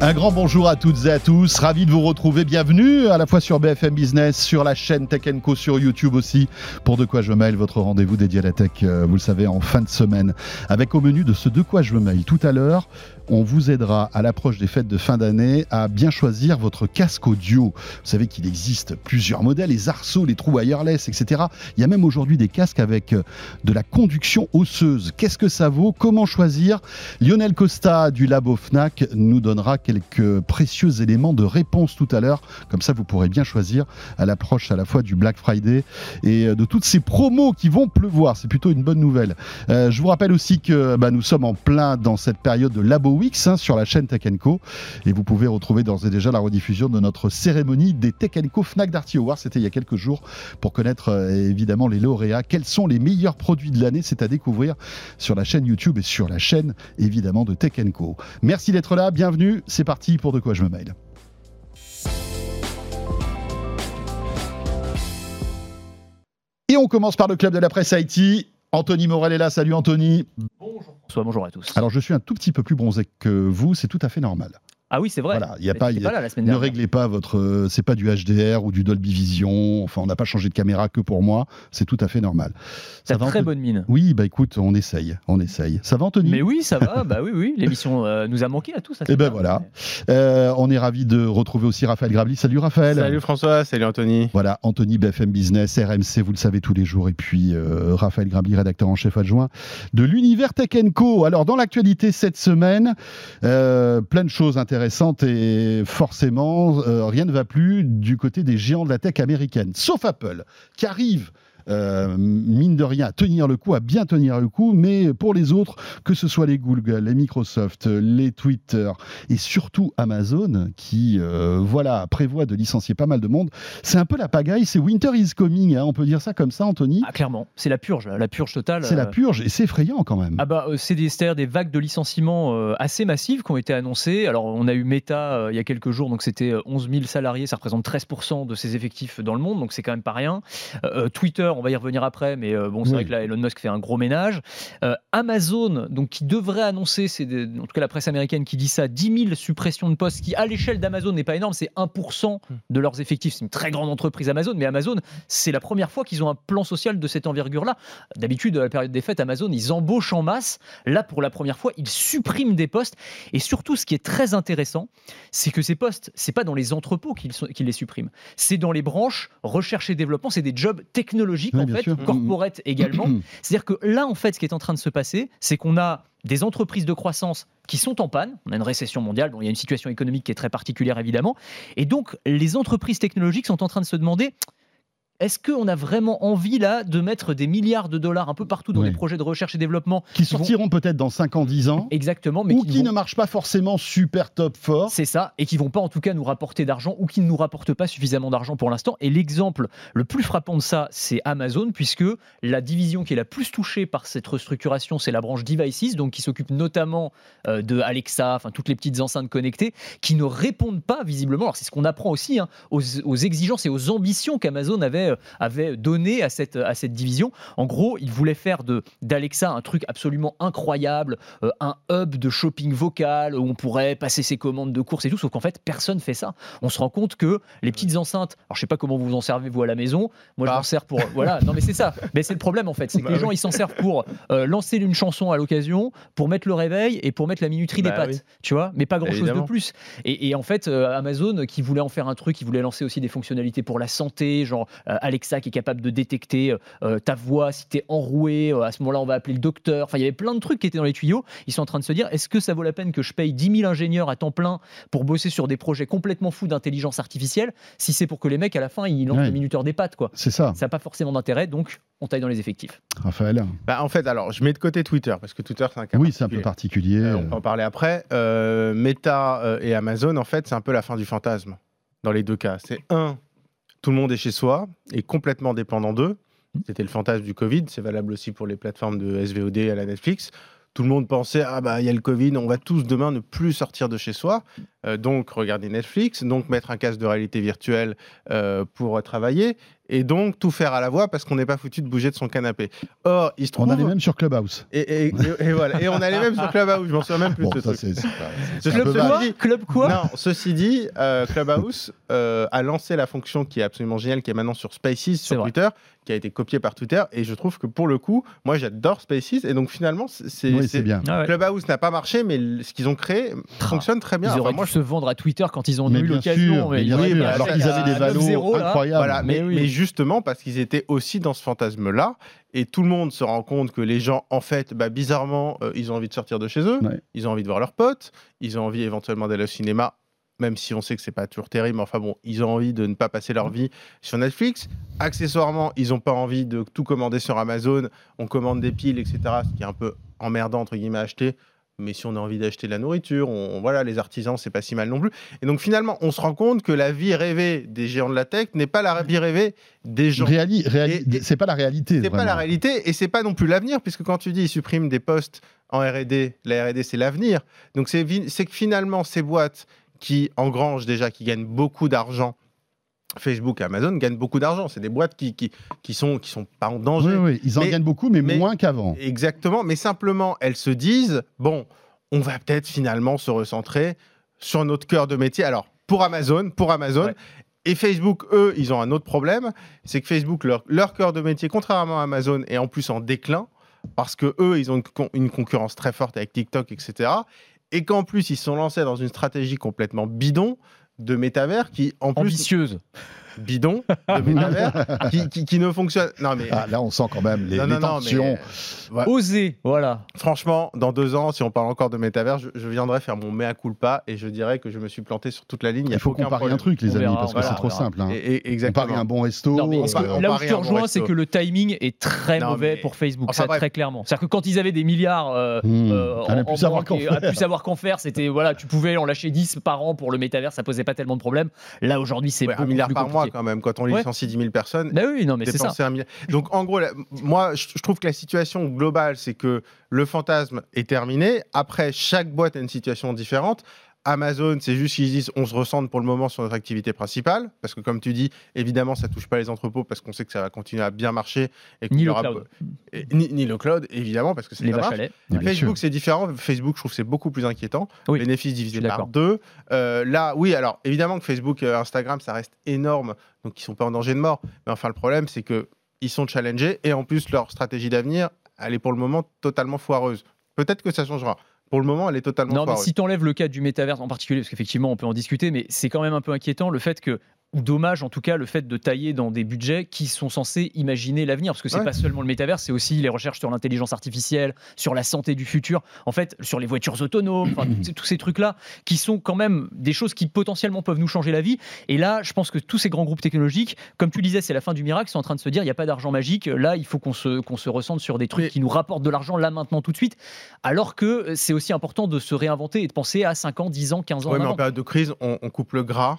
Un grand bonjour à toutes et à tous, ravi de vous retrouver, bienvenue à la fois sur BFM Business, sur la chaîne Tech Co, sur YouTube aussi, pour De quoi je mêle, votre rendez-vous dédié à la tech, euh, vous le savez, en fin de semaine, avec au menu de ce De quoi je mêle tout à l'heure, on vous aidera à l'approche des fêtes de fin d'année à bien choisir votre casque audio. Vous savez qu'il existe plusieurs modèles, les arceaux, les trous wireless, etc. Il y a même aujourd'hui des casques avec euh, de la conduction osseuse. Qu'est-ce que ça vaut? Comment choisir? Lionel Costa du Labo FNAC nous donnera quelques précieux éléments de réponse tout à l'heure. Comme ça, vous pourrez bien choisir à l'approche à la fois du Black Friday et euh, de toutes ces promos qui vont pleuvoir. C'est plutôt une bonne nouvelle. Euh, je vous rappelle aussi que bah, nous sommes en plein dans cette période de Labo hein, sur la chaîne Tech Co. Et vous pouvez retrouver d'ores et déjà la rediffusion de notre cérémonie des Tech Co Fnac Darty Awards. C'était il y a quelques jours pour connaître euh, évidemment les lauréats. Quels sont les meilleurs produits de l'année? C'est à découvrir sur la chaîne YouTube et sur la chaîne évidemment de Tech Co. Merci d'être là, bienvenue. C'est parti pour De quoi je me mail. Et on commence par le club de la presse IT. Anthony Morel est là. Salut Anthony. Bonjour François, bonjour à tous. Alors je suis un tout petit peu plus bronzé que vous, c'est tout à fait normal. Ah oui, c'est vrai. Voilà, il y a pas, y a- pas là la semaine ne dernière. réglez pas votre, euh, c'est pas du HDR ou du Dolby Vision. Enfin, on n'a pas changé de caméra que pour moi. C'est tout à fait normal. T'as va, très Anthony bonne mine. Oui, bah écoute, on essaye, on essaye. Ça va Anthony? Mais oui, ça va. bah oui, oui. L'émission euh, nous a manqué à tous. ça, Eh ben bien. voilà. Euh, on est ravi de retrouver aussi Raphaël Grabli. Salut Raphaël. Salut François, salut Anthony. Voilà, Anthony BFM Business, RMC, vous le savez tous les jours, et puis euh, Raphaël Grabli, rédacteur en chef adjoint de l'univers Tech Co. Alors, dans l'actualité cette semaine, euh, plein de choses intéressantes et forcément, euh, rien ne va plus du côté des géants de la tech américaine, sauf Apple, qui arrive. Euh, mine de rien, à tenir le coup, à bien tenir le coup, mais pour les autres, que ce soit les Google, les Microsoft, les Twitter et surtout Amazon, qui euh, voilà prévoit de licencier pas mal de monde, c'est un peu la pagaille, c'est Winter is coming, hein, on peut dire ça comme ça, Anthony. Ah, clairement, c'est la purge, la purge totale. c'est la euh, purge et c'est effrayant quand même. Ah bah c'est des, des vagues de licenciements assez massives qui ont été annoncées. Alors on a eu Meta il y a quelques jours, donc c'était euh, 11 000 salariés, ça représente 13% de ses effectifs dans le monde, donc c'est quand même pas rien. Euh, Twitter, on va y revenir après, mais euh, bon c'est Oui. vrai que là Elon Musk fait un gros ménage. Euh, Amazon, donc qui devrait annoncer, c'est en tout cas la presse américaine qui dit ça, 10 000 suppressions de postes, qui à l'échelle d'Amazon n'est pas énorme, c'est 1% de leurs effectifs. C'est une très grande entreprise Amazon, mais Amazon, c'est la première fois qu'ils ont un plan social de cette envergure-là. D'habitude, à la période des fêtes, Amazon, ils embauchent en masse. Là, pour la première fois, ils suppriment des postes. Et surtout, ce qui est très intéressant, c'est que ces postes, c'est pas dans les entrepôts qu'ils les suppriment. C'est dans les branches recherche et développement. C'est des jobs technologiques, Oui, en fait, sûr. corporate également. C'est-à-dire que là, en fait, ce qui est en train de se passer, c'est qu'on a des entreprises de croissance qui sont en panne. On a une récession mondiale, bon, il y a une situation économique qui est très particulière, évidemment. Et donc, les entreprises technologiques sont en train de se demander est-ce qu'on a vraiment envie, là, de mettre des milliards de dollars un peu partout dans Oui. des projets de recherche et développement qui sortiront peut-être dans 5 ans, 10 ans, Exactement, mais ou qui, qui vont- ne marchent pas forcément super top fort. C'est ça, et qui vont pas en tout cas nous rapporter d'argent ou qui ne nous rapportent pas suffisamment d'argent pour l'instant. Et l'exemple le plus frappant de ça, c'est Amazon, puisque la division qui est la plus touchée par cette restructuration, c'est la branche Devices, donc qui s'occupe notamment euh, de Alexa, enfin toutes les petites enceintes connectées, qui ne répondent pas visiblement. Alors c'est ce qu'on apprend aussi hein, aux, aux exigences et aux ambitions qu'Amazon avait, euh, avait données à cette, à cette division. En gros, ils voulaient faire d'Alexa un truc absolument incroyable, euh, un hub de shopping vocal où on pourrait passer ses commandes de courses et tout, sauf qu'en fait, personne fait ça. On se rend compte que les petites enceintes, alors je sais pas comment vous vous en servez vous à la maison, moi je Pas. m'en sers pour voilà, non mais c'est ça. Mais c'est le problème en fait, c'est que Bah les oui. gens ils s'en servent pour euh, lancer une chanson à l'occasion, pour mettre le réveil et pour mettre la minuterie des Bah pattes, oui. tu vois, mais pas grand chose de plus. Et, et en fait, euh, Amazon qui voulait en faire un truc, qui voulait lancer aussi des fonctionnalités pour la santé, genre euh, Alexa qui est capable de détecter euh, ta voix si t'es enroué, euh, à ce moment-là on va appeler le docteur. Enfin, il y avait plein de trucs qui étaient dans les tuyaux. Ils sont en train de se dire, est-ce que ça vaut la peine que je paye 10 000 ingénieurs à temps plein pour bosser sur des projets complètement fous d'intelligence artificielle, si c'est pour que les mecs à la fin ils lancent Ouais. le minuteur des pattes, quoi. C'est ça, Ça n'a pas forcément d'intérêt, donc on taille dans les effectifs. Raphaël. Bah, en fait, alors, je mets de côté Twitter, parce que Twitter, c'est un cas Oui, c'est un peu particulier. Euh, on peut en parler après. Euh, Meta euh, et Amazon, en fait, c'est un peu la fin du fantasme dans les deux cas. C'est un, tout le monde est chez soi et complètement dépendant d'eux. C'était le fantasme du Covid. C'est valable aussi pour les plateformes de SVOD à la Netflix. Tout le monde pensait ah bah il y a le Covid, on va tous demain ne plus sortir de chez soi, Euh, donc regarder Netflix, donc mettre un casque de réalité virtuelle euh, pour travailler. Et donc tout faire à la voix parce qu'on n'est pas foutu de bouger de son canapé. Or, il se trouve. On a les mêmes sur Clubhouse. Et, et- et- et voilà. Et on a les mêmes sur Clubhouse, je m'en souviens même plus Bon, de ce ça, truc. c'est c'est Club quoi vague. dit- Club quoi Non, ceci dit, euh, Clubhouse euh, a lancé la fonction qui est absolument géniale, qui est maintenant sur Spaces, sur vrai. Twitter, qui a été copiée par Twitter. Et je trouve que pour le coup, moi j'adore Spaces. Et donc finalement, c'est-. Oui, c'est- bien. Ah ouais. Clubhouse n'a pas marché, mais ce qu'ils ont créé fonctionne très bien. Ils Enfin, auraient moi, dû se vendre à Twitter quand ils ont Mais eu l'occasion. mais pas Alors qu'ils avaient des valos 9-0, là. incroyables. Voilà, mais, Mais oui. mais justement parce qu'ils étaient aussi dans ce fantasme-là, et tout le monde se rend compte que les gens, en fait, bah, bizarrement, euh, ils ont envie de sortir de chez eux, Ouais. ils ont envie de voir leurs potes, ils ont envie éventuellement d'aller au cinéma, même si on sait que c'est pas toujours terrible, mais enfin bon, ils ont envie de ne pas passer leur vie sur Netflix. Accessoirement, ils n'ont pas envie de tout commander sur Amazon, on commande des piles, etc., ce qui est un peu emmerdant, entre guillemets, à acheter. Mais si on a envie d'acheter de la nourriture, on, voilà, les artisans, c'est pas si mal non plus. Et donc finalement, on se rend compte que la vie rêvée des géants de la tech n'est pas la vie rêvée des gens. Réali- c'est pas la réalité. C'est pas la réalité et c'est pas non plus l'avenir, puisque quand tu dis ils suppriment des postes en R&D, la R&D c'est l'avenir. Donc c'est que finalement ces boîtes qui engrangent déjà, qui gagnent beaucoup d'argent, Facebook et Amazon gagnent beaucoup d'argent. C'est des boîtes qui, qui, qui sont qui sont pas en Oui, danger. oui, ils en Mais- gagnent beaucoup, mais, mais- moins qu'avant. Exactement, mais simplement elles se disent bon, on va peut-être finalement se recentrer sur notre cœur de métier. Alors pour Amazon, pour Amazon. Ouais. Et Facebook, eux, ils ont un autre problème, c'est que Facebook, leur, leur cœur de métier, contrairement à Amazon, est en plus en déclin, parce que eux, ils ont une, con- une concurrence très forte avec TikTok, etc. Et qu'en plus, ils sont lancés dans une stratégie complètement bidon de métavers qui, en plus, Ambitieuse. Bidon de métavers, qui, qui- qui ne fonctionne. Non, mais. Ah, là, on sent quand même les, non, les non, non, tensions. mais. Oser, voilà. Franchement, dans deux ans, si on parle encore de métavers, je, je viendrai faire mon mea culpa et je dirais que je me suis planté sur toute la ligne. y Il faut qu'on parie un truc, les On amis, verra, parce que c'est trop verra. simple. hein. Et- et- On exactement. parie un bon resto. Non, mais on là où je te rejoins, c'est que le timing est très Non, mauvais mais- pour Facebook, Enfin, ça, bref. très clairement. C'est-à-dire que quand ils avaient des milliards euh, Hmm. euh, en- plus en savoir qu'en faire. à plus savoir qu'en faire, c'était voilà, tu pouvais en lâcher 10 par an pour le métavers, ça posait pas tellement de problèmes. Là aujourd'hui, c'est Ouais, un milliard par mois. Quand même, quand on Ouais. licencie 10 000 personnes. Bah oui, non, mais c'est ça. Donc en gros, moi, je trouve que la situation globale, c'est que le fantasme est terminé. Après, chaque boîte a une situation différente. Amazon, c'est juste qu'ils disent on se recentre pour le moment sur notre activité principale, parce que comme tu dis, évidemment, ça touche pas les entrepôts parce qu'on sait que ça va continuer à bien marcher et Ni le aura- cloud. et- ni, ni le cloud, évidemment, parce que c'est. Facebook, c'est différent. Facebook, je trouve que c'est beaucoup plus inquiétant. Oui, divisés suis par deux. Euh, là, oui, alors évidemment que Facebook, euh, Instagram, ça reste énorme, donc ils sont pas en danger de mort. Mais enfin, le problème, c'est que ils sont challengés et en plus, leur stratégie d'avenir, elle est pour le moment totalement foireuse. Peut-être que ça changera. Pour le moment, elle est totalement Non, mais si tu enlèves le cas du métaverse en particulier, parce qu'effectivement, on peut en discuter, mais c'est quand même un peu inquiétant le fait que, ou dommage en tout cas, le fait de tailler dans des budgets qui sont censés imaginer l'avenir, parce que c'est Ouais. pas seulement le métaverse, c'est aussi les recherches sur l'intelligence artificielle, sur la santé du futur, en fait, sur les voitures autonomes, enfin, tous ces- tous ces trucs-là, qui sont quand même des choses qui potentiellement peuvent nous changer la vie. Et là, je pense que tous ces grands groupes technologiques, comme tu disais, c'est la fin du miracle, sont en train de se dire, il n'y a pas d'argent magique, là, il faut qu'on se, qu'on se ressente sur des trucs Mais- qui nous rapportent de l'argent là, maintenant, tout de suite, alors que c'est aussi important de se réinventer et de penser à 5 ans, 10 ans, 15 ans. Ouais, en mais en période de crise, on, on coupe le gras.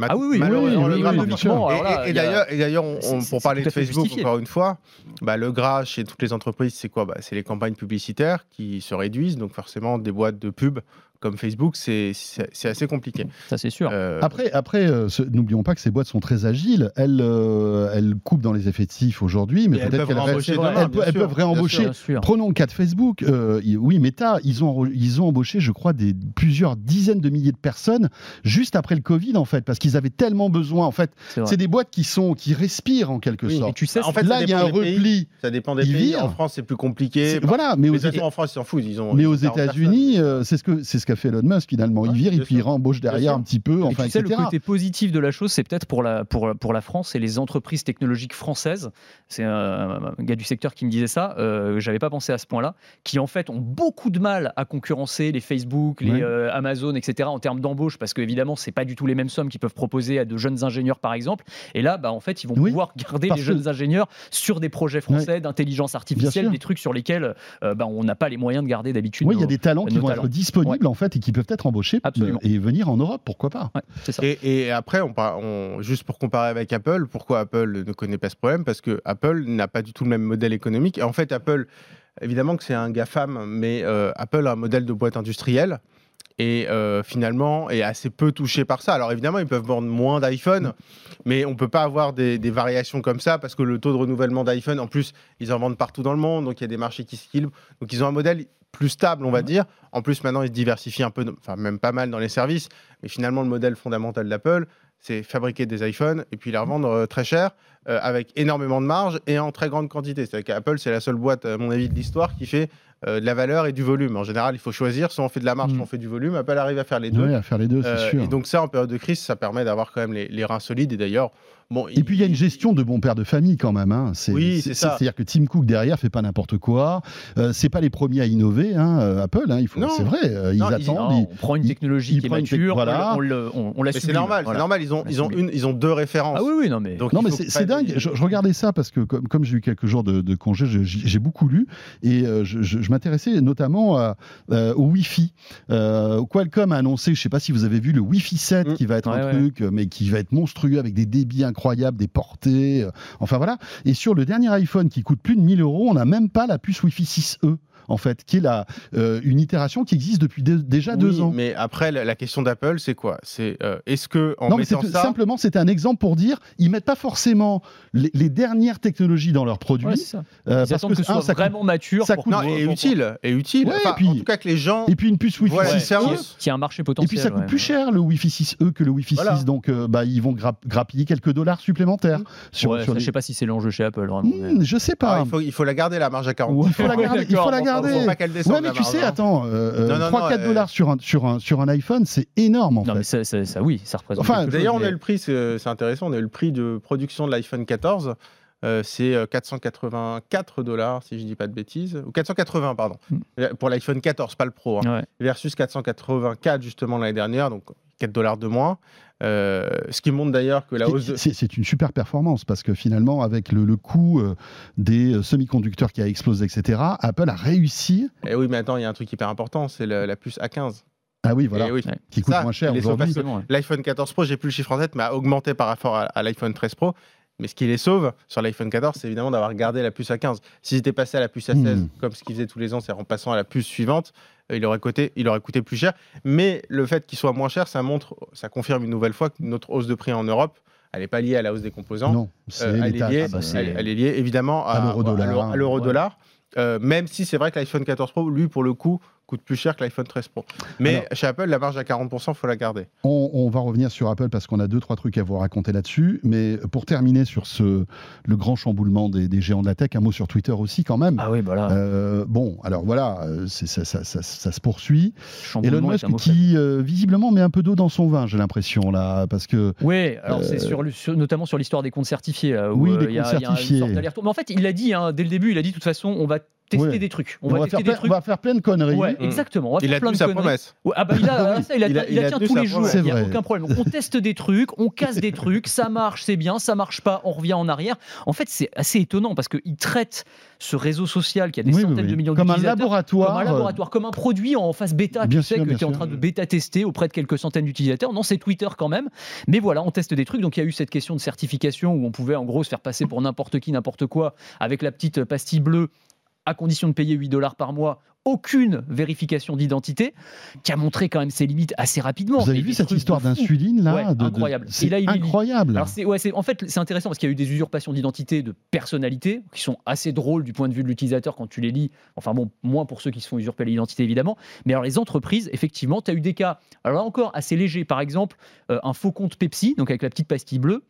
Ah oui, oui, malheureusement, oui, le oui, gras sûr. Alors Et- et, a- d'ailleurs, et d'ailleurs, pour parler de Facebook, justifié. encore une fois, bah, le gras chez toutes les entreprises, c'est quoi? Bah, C'est les campagnes publicitaires qui se réduisent. Donc forcément, des boîtes de pub comme Facebook, c'est assez compliqué. Ça, c'est sûr. Euh, Après, après euh, n'oublions pas que ces boîtes sont très agiles. Elles, euh, elles coupent dans les effectifs aujourd'hui, mais peut-être qu'elles elles, peuvent bien réembaucher. Bien sûr. Prenons le cas de Facebook. euh, oui, Meta, ils ont, ils ont embauché, je crois, des, plusieurs dizaines de milliers de personnes juste après le Covid, en fait, parce qu'ils avaient tellement besoin. En fait, C'est des boîtes qui, sont, qui respirent en quelque Oui, Et sorte. tu sais, En fait, Là, il y a un des pays. repli. Ça dépend des Ils pays. virent. En France, c'est plus compliqué. Voilà, mais aux, en France, ils s'en foutent. Ils ont, mais ils aux 40 États-Unis, c'est ce que c'est ce qu'a fait Elon Musk finalement. Il Ouais, vire et puis il rembauche derrière un petit peu, Et enfin, tu sais, le côté positif de la chose, c'est peut-être pour la, pour, pour la France et les entreprises technologiques françaises. C'est un, un gars du secteur qui me disait ça. Euh, J'avais pas pensé à ce point-là. Qui en fait ont beaucoup de mal à concurrencer les Facebook, les Ouais. euh, Amazon, etc. en termes d'embauche, parce qu'évidemment, c'est pas du tout les mêmes sommes qu'ils peuvent proposer à de jeunes ingénieurs, par exemple. Et là, bah, en fait, ils vont Oui, pouvoir garder les que- jeunes ingénieurs sur des projets français d'intelligence artificielle, des trucs sur lesquels euh, bah, on n'a pas les moyens de garder d'habitude. Oui, il y a des talents qui vont talents. être disponibles en fait et qui peuvent être embauchés Absolument. euh, et venir en Europe, pourquoi pas. Ouais, c'est ça. Et, et après, on- juste pour comparer avec Apple, pourquoi Apple ne connaît pas ce problème? Parce que Apple n'a pas du tout le même modèle économique. Et en fait, Apple, évidemment que c'est un GAFAM, mais euh, Apple a un modèle de boîte industrielle. Et euh, finalement est assez peu touché par ça. Alors évidemment, ils peuvent vendre moins d'iPhone, mais on peut pas avoir des, des variations comme ça parce que le taux de renouvellement d'iPhone, en plus, ils en vendent partout dans le monde, donc il y a des marchés qui s'équilibrent. Donc ils ont un modèle plus stable, on va dire. En plus, maintenant, ils se diversifient un peu, enfin même pas mal dans les services. Mais finalement, le modèle fondamental d'Apple, c'est fabriquer des iPhones et puis les revendre euh, très cher, euh, avec énormément de marge et en très grande quantité. C'est-à-dire qu'Apple, c'est la seule boîte, à mon avis, de l'histoire qui fait euh, de la valeur et du volume. En général, il faut choisir, soit on fait de la marge, Mm. soit on fait du volume. Apple arrive à faire les deux. Ouais, à faire les deux, c'est sûr. et donc ça, en période de crise, ça permet d'avoir quand même les, les reins solides. Et d'ailleurs, bon. Et puis il y a une gestion de bon père de famille quand même. Hein. C'est, Oui, c'est ça. C'est-à-dire que Tim Cook derrière fait pas n'importe quoi. Euh, c'est pas les premiers à innover, hein, euh, Apple. Hein, il faut, Non. c'est vrai. euh, ils Non, ils- attendent. Non, ils- on prend une technologie qui est mature, voilà. on, le- on, on la Mais c'est normal, voilà. c'est normal. Ils ont, La ils ont sublime. une, ils ont deux références. Ah oui, oui, non, mais. Donc, Non, mais c'est, c'est dingue. des- Je, je regardais ça parce que comme, comme j'ai eu quelques jours de, de congé, je- j'ai, j'ai beaucoup lu et euh, je, je- je m'intéressais notamment à, euh, au Wi-Fi. Euh, Qualcomm a annoncé, je sais pas si vous avez vu le Wi-Fi 7 Mm. qui va être Ouais, un ouais. truc, mais qui va être monstrueux avec des débits incroyables, des portées. euh, enfin voilà. Et sur le dernier iPhone qui coûte plus de 1000 euros, on n'a même pas la puce Wi-Fi 6E. En fait, qui est la, euh, une itération qui existe depuis de- déjà Oui, deux ans. Mais après, la, la question d'Apple, c'est quoi? C'est euh, est-ce que en non, mais mettant c'est- ça, simplement, c'était un exemple pour dire, ils mettent pas forcément les, les dernières technologies dans leurs produits. Ouais, ça. euh, Ils parce que, que, ce un, soit ça coûte- vraiment mature. ça pour coûte- non, pour- utile, est utile. Ouais, Enfin, et puis- en tout cas que les gens Et puis une puce Wi-Fi voient la Ouais, 6E. différence. qui a un marché Et potentiel. puis ça coûte ouais. plus cher le Wi-Fi 6E que le Wi-Fi Voilà. 6, donc euh, bah, ils vont grapp- grappiller quelques dollars supplémentaires. Sur, Ouais, sur ça, les- Je sais pas si c'est l'enjeu chez Apple. Vraiment, mais- Hmm, je sais Ah, pas. il, faut, il faut la garder la marge à 40. Il faut la garder. Faut. Faut pas qu'elle descende. Ouais, mais tu sais, attends, euh, Non, non, 3-4 non, euh, dollars sur un, sur, un, sur un iPhone, c'est énorme en Non, fait. mais ça, ça- ça, oui, ça représente. Enfin, D'ailleurs, on a le prix, c'est intéressant, on a eu le prix de production de l'iPhone 14. euh, c'est euh, 484 dollars, si je dis pas de bêtises, ou 480, pardon, Mm. Euh, pour l'iPhone 14, pas le Pro, hein, Ouais. versus 484 justement l'année dernière, donc 4 dollars de moins. Euh, ce qui montre d'ailleurs que la hausse de... C'est une super performance parce que finalement, avec le, le coût euh, des euh, semi-conducteurs qui a explosé, etc., Apple a réussi. Eh oui, mais attends, il y a un truc hyper important, c'est la, la puce A15. Ah oui, voilà, Eh oui. Qui coûte Ça, moins cher aujourd'hui. L'iPhone 14 Pro, j'ai plus le chiffre en tête, mais a augmenté par rapport à, à l'iPhone 13 Pro. Mais ce qui les sauve sur l'iPhone 14, c'est évidemment d'avoir gardé la puce A15. S'ils étaient passés à la puce A16, Hmm. comme ce qu'ils faisaient tous les ans, c'est en passant à la puce suivante, euh, il aurait, coûté, il aurait coûté plus cher. Mais le fait qu'il soit moins cher, ça montre, ça confirme une nouvelle fois que notre hausse de prix en Europe, elle n'est pas liée à la hausse des composants. Non, c'est Euh, elle, est liée, taxes, bah, elle- elle est liée évidemment à, À l'euro-dollar. à l'euro- à l'euro-dollar. Euh, même si c'est vrai que l'iPhone 14 Pro, lui, pour le coup, coûte plus cher que l'iPhone 13 Pro. Mais Alors- chez Apple, la marge à 40%, il faut la garder. On, on va revenir sur Apple parce qu'on a deux, trois trucs à vous raconter là-dessus. Mais pour terminer sur ce, le grand chamboulement des, des géants de la tech, un mot sur Twitter aussi quand même. Ah oui, voilà. Euh, bon, alors voilà, euh, ça, ça- ça- ça se poursuit. Elon Musk qui euh, visiblement met un peu d'eau dans son vin, j'ai l'impression là, parce que Oui, alors Euh, c'est sur, notamment sur l'histoire des comptes certifiés. là, où, Oui, euh, les il y a- comptes il y a une certifiés. Mais en fait, il l'a dit hein, dès le début, il a dit de toute façon, on va tester des trucs. On, on, va, va tester faire des plein, trucs. on va faire plein de conneries. Ouais, exactement. On va Il faire a plein tenu de sa conneries. promesse. Ouais, ah bah il a, ça, il a, Il a- il il a tenu tous les jours. promesse. Il n'y C'est a vrai. aucun problème. Donc, on teste des trucs, on casse des trucs, ça marche, c'est bien, ça marche pas, on revient en arrière. En fait, c'est assez étonnant parce qu'il traite ce réseau social qui a des Oui, centaines oui. de millions comme un d'utilisateurs laboratoire. comme un laboratoire, comme un produit en phase bêta, Bien tu sais, sûr, que tu es en train de bêta-tester auprès de quelques centaines d'utilisateurs. Non, c'est Twitter quand même. Mais voilà, on teste des trucs. Donc il y a eu cette question de certification où on pouvait en gros se faire passer pour n'importe qui, n'importe quoi, avec la petite pastille bleue, à condition de payer 8 dollars par mois. Aucune vérification d'identité, qui a montré quand même ses limites assez rapidement. Vous avez Et vu cette de histoire d'insuline là Ouais, de- de- incroyable. Et C'est là, il est- incroyable. Alors c'est ouais, c'est en fait c'est intéressant parce qu'il y a eu des usurpations d'identité de personnalité qui sont assez drôles du point de vue de l'utilisateur quand tu les lis. Enfin bon, moins pour ceux qui se font usurper l'identité évidemment, mais alors les entreprises effectivement, tu as eu des cas alors là encore assez légers par exemple euh, un faux compte Pepsi donc avec la petite pastille bleue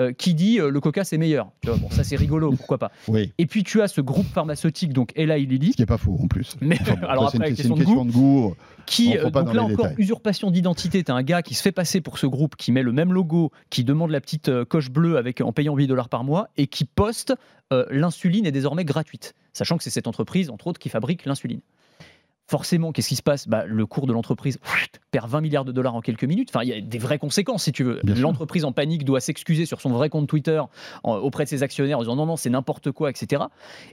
euh, qui dit euh, le Coca c'est meilleur. Tu vois, bon ça c'est rigolo, pourquoi pas. Oui, Et puis tu as ce groupe pharmaceutique donc Eli Lilly ce qui est pas faux en plus. mais Enfin bon, alors ça, c'est après une, question une de goût question de goût. qui, Rentrons euh, pas donc là encore, détails. usurpation d'identité. T'as un gars qui se fait passer pour ce groupe, qui met le même logo, qui demande la petite coche bleue avec, en payant 8 dollars par mois et qui poste l'insuline est désormais gratuite. Sachant que c'est cette entreprise, entre autres, qui fabrique l'insuline. Forcément, qu'est-ce qui se passe? Bah, Le cours de l'entreprise perd 20 milliards de dollars en quelques minutes. Enfin, il y a des vraies conséquences, si tu veux. L'entreprise en panique doit s'excuser sur son vrai compte Twitter en- auprès de ses actionnaires en disant non, non, c'est n'importe quoi, etc.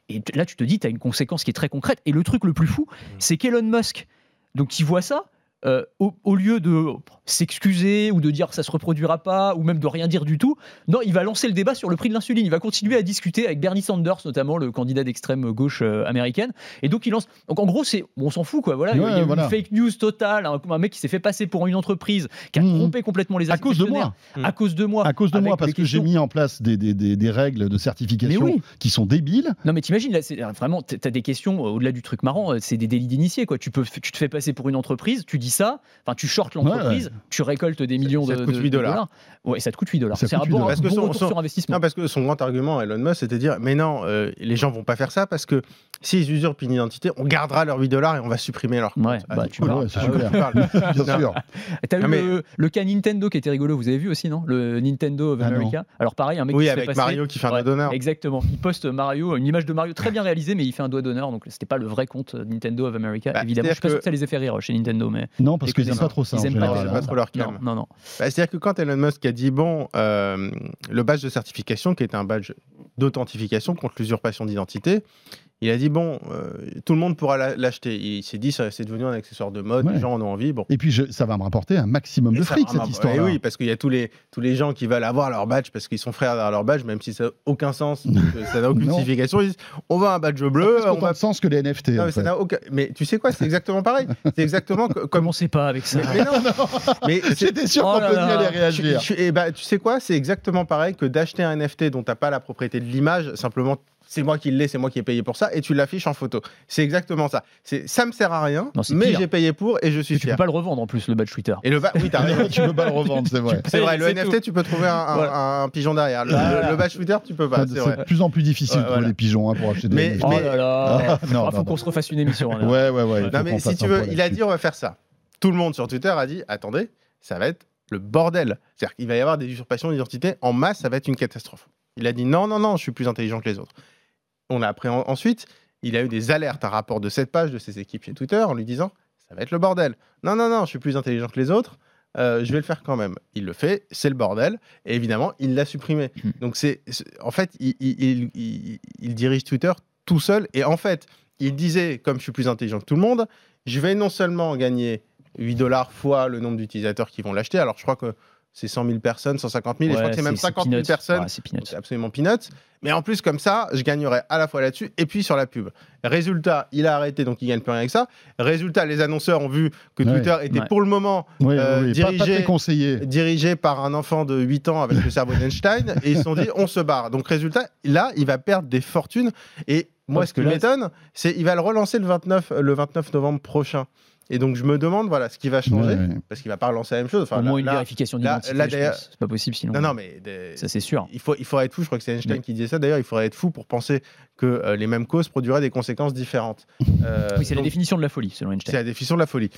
Et là, tu te dis, tu as une conséquence qui est très concrète. Et le truc le plus fou, c'est qu'Elon Musk, donc qui voit ça, euh, au, au lieu de s'excuser ou de dire ça se reproduira pas ou même de rien dire du tout, non, il va lancer le débat sur le prix de l'insuline. Il va continuer à discuter avec Bernie Sanders, notamment le candidat d'extrême gauche euh, américaine. Et donc il lance. Donc en gros, c'est on s'en fout quoi. Voilà, il y a voilà. une fake news totale, un, un mec qui s'est fait passer pour une entreprise, qui a Mhm. trompé complètement les À cause de moi. À cause de moi. À cause de moi, parce que j'ai mis en place des, des- des- des règles de certification oui. qui sont débiles. Non mais t'imagines là, c'est vraiment t- t'as des questions euh, au-delà du truc marrant, euh, c'est des délits d'initié quoi. Tu peux, tu te fais passer pour une entreprise, tu dis ça, enfin tu shortes l'entreprise, tu récoltes des millions ça de, te coûte de- 8 de dollars. Ouais, ça te coûte 8 dollars. Ça C'est coûte un 8 bon, dollars. Parce que bon son- retour son- sur investissement. Non, parce que son grand argument, Elon Musk, c'était de dire Mais non, euh, les gens vont pas faire ça parce que s'ils usurpent une identité, on gardera leurs 8 dollars et on va supprimer leur compte. Ouais, Ah, bah, tu. Ouais, c'est ah, tu parles. Bien sûr. T'as vu mais- le, le cas Nintendo qui était rigolo, vous avez vu aussi non? Le Nintendo of Ah. America. Alors pareil, un mec Oui, qui se fait avec passer- Mario qui fait un doigt d'honneur. Exactement. Il poste Mario, une image de Mario très bien réalisée, mais il fait un doigt d'honneur. Donc c'était pas le vrai compte Nintendo of America. Bah, évidemment, je suis pas sûr que- ça les ait fait rire chez Nintendo, mais Non, parce qu'ils que n'aiment pas trop ça. ils en aiment pas, trop pas ça. trop leur non, calme. non, non. Bah, C'est-à-dire que quand Elon Musk a dit bon, euh, le badge de certification, qui est un badge d'authentification contre l'usurpation d'identité, il a dit bon, euh, tout le monde pourra la- l'acheter. Il s'est dit ça, c'est devenu un accessoire de mode, Ouais. les gens en ont envie. Bon. Et puis, je- ça va me rapporter un maximum de Et fric, va cette histoire Eh oui, parce qu'il y a tous les, tous les gens qui veulent avoir leur badge parce qu'ils sont frères derrière leur badge, même si ça n'a aucun sens, que ça n'a aucune Non. signification. Ils disent on veut un badge bleu, Ça a on autant va de sens que les NFT. Non, mais, ça n'a aucun... mais tu sais quoi, c'est exactement pareil. C'est exactement co- comme. Commencez pas avec ça. Mais, mais non, mais c'est- J'étais sûr Oh là. allait tu, réagir. tu- eh ben, tu sais quoi, c'est exactement pareil que d'acheter un NFT dont tu n'as pas la propriété de l'image, simplement c'est moi qui l'ai, c'est moi qui ai payé pour ça, et tu l'affiches en photo. C'est exactement ça. C'est ça me sert à rien, Non, mais j'ai payé pour et je suis Tu peux fier. pas le revendre en plus, le badge Twitter. Et le va... oui, t'as raison. tu peux pas le revendre, c'est vrai. C'est vrai, le C'est NFT, tu peux trouver un, un- Voilà. un pigeon derrière. Le, Voilà. le badge Twitter, tu peux pas, c'est c'est vrai. de plus en plus difficile Ouais, de trouver voilà. des pigeons hein, pour acheter des Mais- NFT. Oh mais- là là Ah, non, Ah, non, faut qu'on se refasse une émission. là. Ouais, ouais, ouais. il Non, mais si tu veux, il a dit on va faire ça. Tout le monde sur Twitter a dit attendez, ça va être le bordel. C'est-à-dire qu'il va y avoir des usurpations d'identité en masse, ça va être une catastrophe. Il a dit non, non, non, je suis plus intelligent que les autres. On a appris en- ensuite, il a eu des alertes, un rapport de cette page de ses équipes chez Twitter en lui disant ça va être le bordel. Non, non, non, je suis plus intelligent que les autres. euh, je vais le faire quand même. Il le fait, c'est le bordel, et évidemment, il l'a supprimé. Mhm. Donc, c'est, en fait, il, il- il- il- il dirige Twitter tout seul, et en fait, il disait, comme je suis plus intelligent que tout le monde, je vais non seulement gagner 8 dollars fois le nombre d'utilisateurs qui vont l'acheter, alors je crois que c'est 100 000 personnes, 150 000, et je crois que c'est même c'est 50 000 peanuts. personnes. Ouais, c'est absolument peanuts. Mais en plus, comme ça, je gagnerai à la fois là-dessus et puis sur la pub. Résultat, il a arrêté, donc il gagne plus rien avec ça. Résultat, les annonceurs ont vu que Ouais. Twitter était pour le moment Oui, euh, oui, oui. Pas- Pas, dirigé- par un enfant de 8 ans avec le cerveau d'Einstein et ils se sont dit on se barre. Donc résultat, là, il va perdre des fortunes et moi Parce ce qui m'étonne, c'est il va le relancer le 29 le 29 novembre prochain. Et donc je me demande voilà ce qui va changer Ouais, ouais. parce qu'il va pas relancer la même chose. Enfin, Au là- moins une là- vérification d'identité. C'est pas possible sinon. non non mais des- Ça c'est sûr. il faut, il faudrait être fou, je crois que c'est Einstein Mais- qui disait ça d'ailleurs, il faudrait être fou pour penser que euh, les mêmes causes produiraient des conséquences différentes. Euh, Oui, c'est la donc, définition de la folie selon c'est Einstein. la définition de la folie.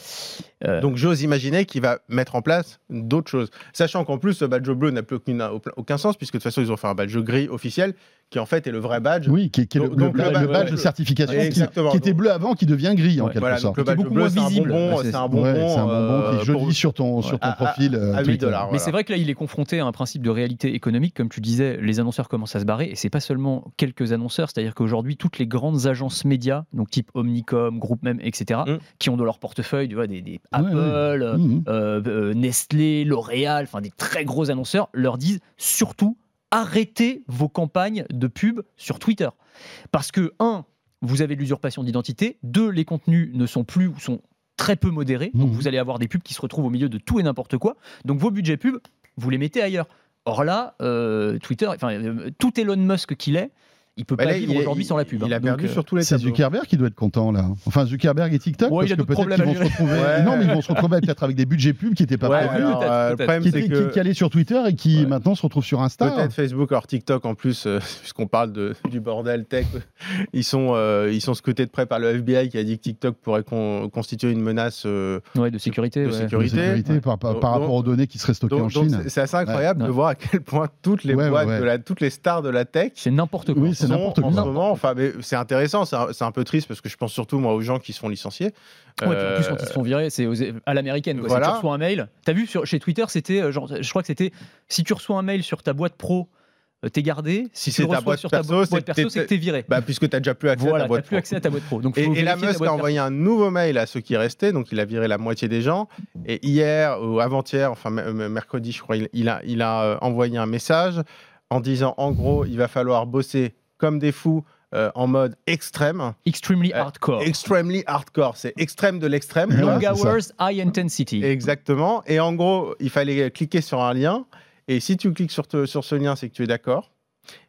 Euh, Donc j'ose imaginer qu'il va mettre en place d'autres choses. Sachant qu'en plus, le badge bleu n'a plus aucune- aucun sens, puisque de toute façon, ils ont fait un badge gris officiel, qui en fait est le vrai badge. Oui, qui est, qui est le, Donc- donc le- badge- de certification ouais, qui, était bleu avant, qui devient gris en quelque Voilà, donc sorte. le badge beaucoup bleu, moins c'est un visible. bonbon, Ouais, c'est c'est- un bonbon, Ouais, c'est un bonbon euh, qui est joli pour- sur ton, sur ton à- profil. euh, à 8 Twitter. dollars. Mais c'est vrai que là, il est confronté à un principe de réalité économique. Comme tu disais, les annonceurs commencent à se barrer. Et c'est pas seulement quelques annonceurs. C'est-à-dire qu'aujourd'hui, toutes les grandes agences médias, donc type Omnicom, Groupe Même, etc., Mm. qui ont dans leur portefeuille tu vois, des, Apple, ouais. euh, Mhm. euh, euh, Nestlé, L'Oréal, enfin des très gros annonceurs, leur disent surtout arrêtez vos campagnes de pub sur Twitter. Parce que, un, vous avez de l'usurpation d'identité. Deux, les contenus ne sont plus ou sont très peu modérés. Donc vous allez avoir des pubs qui se retrouvent au milieu de tout et n'importe quoi. Donc vos budgets pubs, vous les mettez ailleurs. Or là, euh, Twitter, enfin, euh, tout Elon Musk qu'il est, il peut Bah pas là, vivre il aujourd'hui sans la pub. Il hein. a perdu Donc, euh, sur tous les C'est. Zuckerberg qui doit être content là. Enfin Zuckerberg et TikTok Ouais, il parce a que peut-être qu'ils vont se retrouver. Ouais. Non mais ils vont se retrouver peut-être avec des budgets pubs qui n'étaient pas Ouais, prévus, alors, peut-être, euh, le peut-être. problème, qui étaient que allaient sur Twitter et qui Ouais. maintenant se retrouvent sur Insta. Peut-être Facebook, alors TikTok en plus, euh, puisqu'on parle de, du bordel tech, ils sont, euh, ils sont scrutés de près par le FBI qui a dit que TikTok pourrait con- constituer une menace. euh, ouais, de sécurité. de ouais. sécurité. De sécurité par, par- Donc- par rapport aux données qui seraient stockées donc en Chine. c'est- assez incroyable de voir à quel point toutes les boîtes. De la, toutes les stars de la tech C'est n'importe quoi. C'est sont n'importe en ce moment. Enfin, mais c'est intéressant, c'est un, peu triste parce que je pense surtout moi aux gens qui se font licencier. Ouais, puis en Euh, plus, quand ils se font virer, c'est à l'américaine. Voilà. Si tu reçois un mail, t'as vu sur, chez Twitter, c'était euh, genre, je crois que c'était si tu reçois un mail sur ta boîte pro euh, t'es gardé. Si tu c'est ta boîte sur ta perso, boîte c'est perso, que c'est que t'es viré. Bah, puisque tu n'as déjà plus accès à ta t'as boîte plus pro. accès à ta boîte pro. Donc, Et, et la Musk a envoyé un nouveau mail à ceux qui restaient, donc il a viré la moitié des gens. Et hier ou avant-hier, enfin mercredi, je crois, il, il a, il a euh, envoyé un message en disant en gros, il va falloir bosser comme des fous euh, en mode extrême, Extremely Euh, hardcore. extremely hardcore. C'est extrême de l'extrême. Ouais. Long ça. hours, high intensity. Exactement. Et en gros, il fallait cliquer sur un lien. Et si tu cliques sur, te- sur ce lien, c'est que tu es d'accord.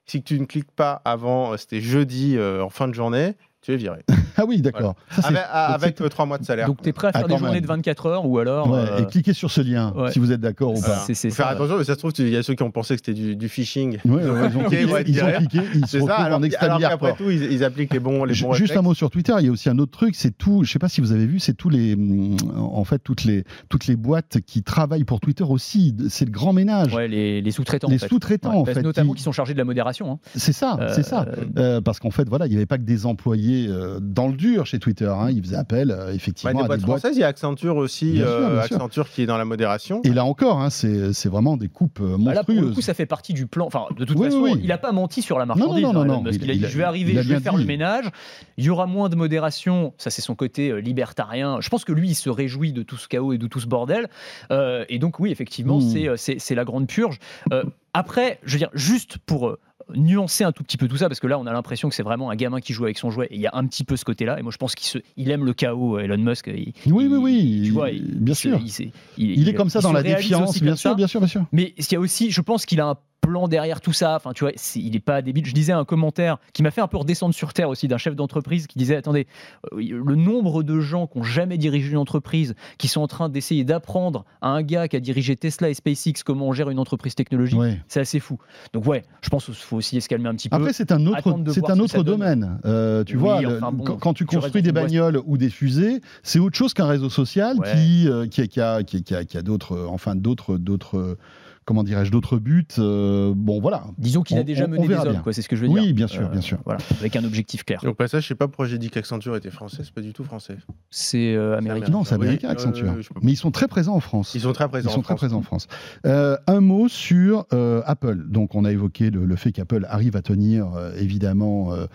Si tu ne cliques pas avant, euh, c'était jeudi euh, en fin de journée, tu es viré. Ah oui, d'accord. Avec, ah, donc avec c'est- euh, trois mois de salaire. Donc, t'es prêt à Ah, faire des quand journées même. de 24 heures ou alors. Ouais, euh, Et cliquez sur ce lien ouais. si vous êtes d'accord ou pas. Faut faire ça. attention, mais ça se trouve, il y a ceux qui ont pensé que c'était du, du phishing. Ouais, ouais, ils ont cliqué, ouais, ils ont cliqué, ils se ça, retrouvent alors, en extrême alors hardcore. tout, ils, ils appliquent les bons, les bons Juste un mot sur Twitter, il y a aussi un autre truc, c'est tout, je sais pas si vous avez vu, c'est tous les, hum, en fait, toutes les, toutes les boîtes qui travaillent pour Twitter aussi, c'est le grand ménage. Ouais, les, les sous-traitants. les en fait. sous-traitants, en fait. Notamment qui- sont chargés de la modération. hein. C'est ça, Euh, c'est ça. Euh, parce qu'en fait, voilà, il n'y avait pas que des employés euh, dans le dur chez Twitter. Hein. Ils faisaient appel, euh, Bah, effectivement, des à boîtes des boîtes. françaises, il y a Accenture aussi, Bien sûr, euh, bien sûr. Accenture qui est dans la modération. Et là encore, hein, c'est vraiment des coupes euh, Bah là, pour le monstrueuses. coup, ça fait partie du plan. Enfin, de toute Oui, façon, oui, oui. il n'a pas menti sur la non, marchandise. non, non, hein, non, Musk. il- Il a dit il a- Je vais arriver, je vais faire dit. le ménage. Il y aura moins de modération. Ça, c'est son côté euh, libertarien. Je pense que lui, il se réjouit de tout ce chaos et de tout ce bordel. Euh, et donc, oui, effectivement, Hmm. c'est, la grande purge. Euh, après, je veux dire, juste pour. Euh, nuancer un tout petit peu tout ça parce que là on a l'impression que c'est vraiment un gamin qui joue avec son jouet et il y a un petit peu ce côté là et moi je pense qu'il se, il aime le chaos Elon Musk il- Oui, oui, il- oui, tu vois, bien il sûr. il, se- Il est comme ça dans la défiance, bien sûr, bien sûr, bien sûr. Mais il y a aussi, je pense qu'il a un plan derrière tout ça. Enfin, tu vois, il n'est pas débile. Je disais un commentaire qui m'a fait un peu redescendre sur terre aussi d'un chef d'entreprise qui disait attendez, euh, le nombre de gens qui n'ont jamais dirigé une entreprise, qui sont en train d'essayer d'apprendre à un gars qui a dirigé Tesla et SpaceX comment on gère une entreprise technologique, Ouais. c'est assez fou. Donc ouais, je pense qu'il faut aussi se calmer un petit peu. Après, c'est un autre, c'est un autre domaine. Euh, tu Oui, vois, le- enfin bon, quand, quand tu construis des bagnoles ou des fusées, c'est autre chose qu'un réseau social Ouais. qui, euh, qui, qui a, qui, qui a, qui a d'autres, enfin d'autres, d'autres, comment dirais-je, d'autres buts. euh, bon, voilà. Disons qu'il a déjà on- mené on des hommes, quoi. C'est ce que je veux Oui, dire. Euh, bien sûr, bien sûr. Voilà, avec un objectif clair. Et au passage, je sais pas pourquoi j'ai dit qu'Accenture était français, c'est pas du tout français. C'est euh, américain. Non, c'est Oui, américain, euh, Accenture. Mais ils sont très présents en France. Ils sont très présents. Ils sont en très France. présents en France. Euh, un mot sur euh, Apple. Donc, on a évoqué le, le fait qu'Apple arrive à tenir euh, évidemment euh,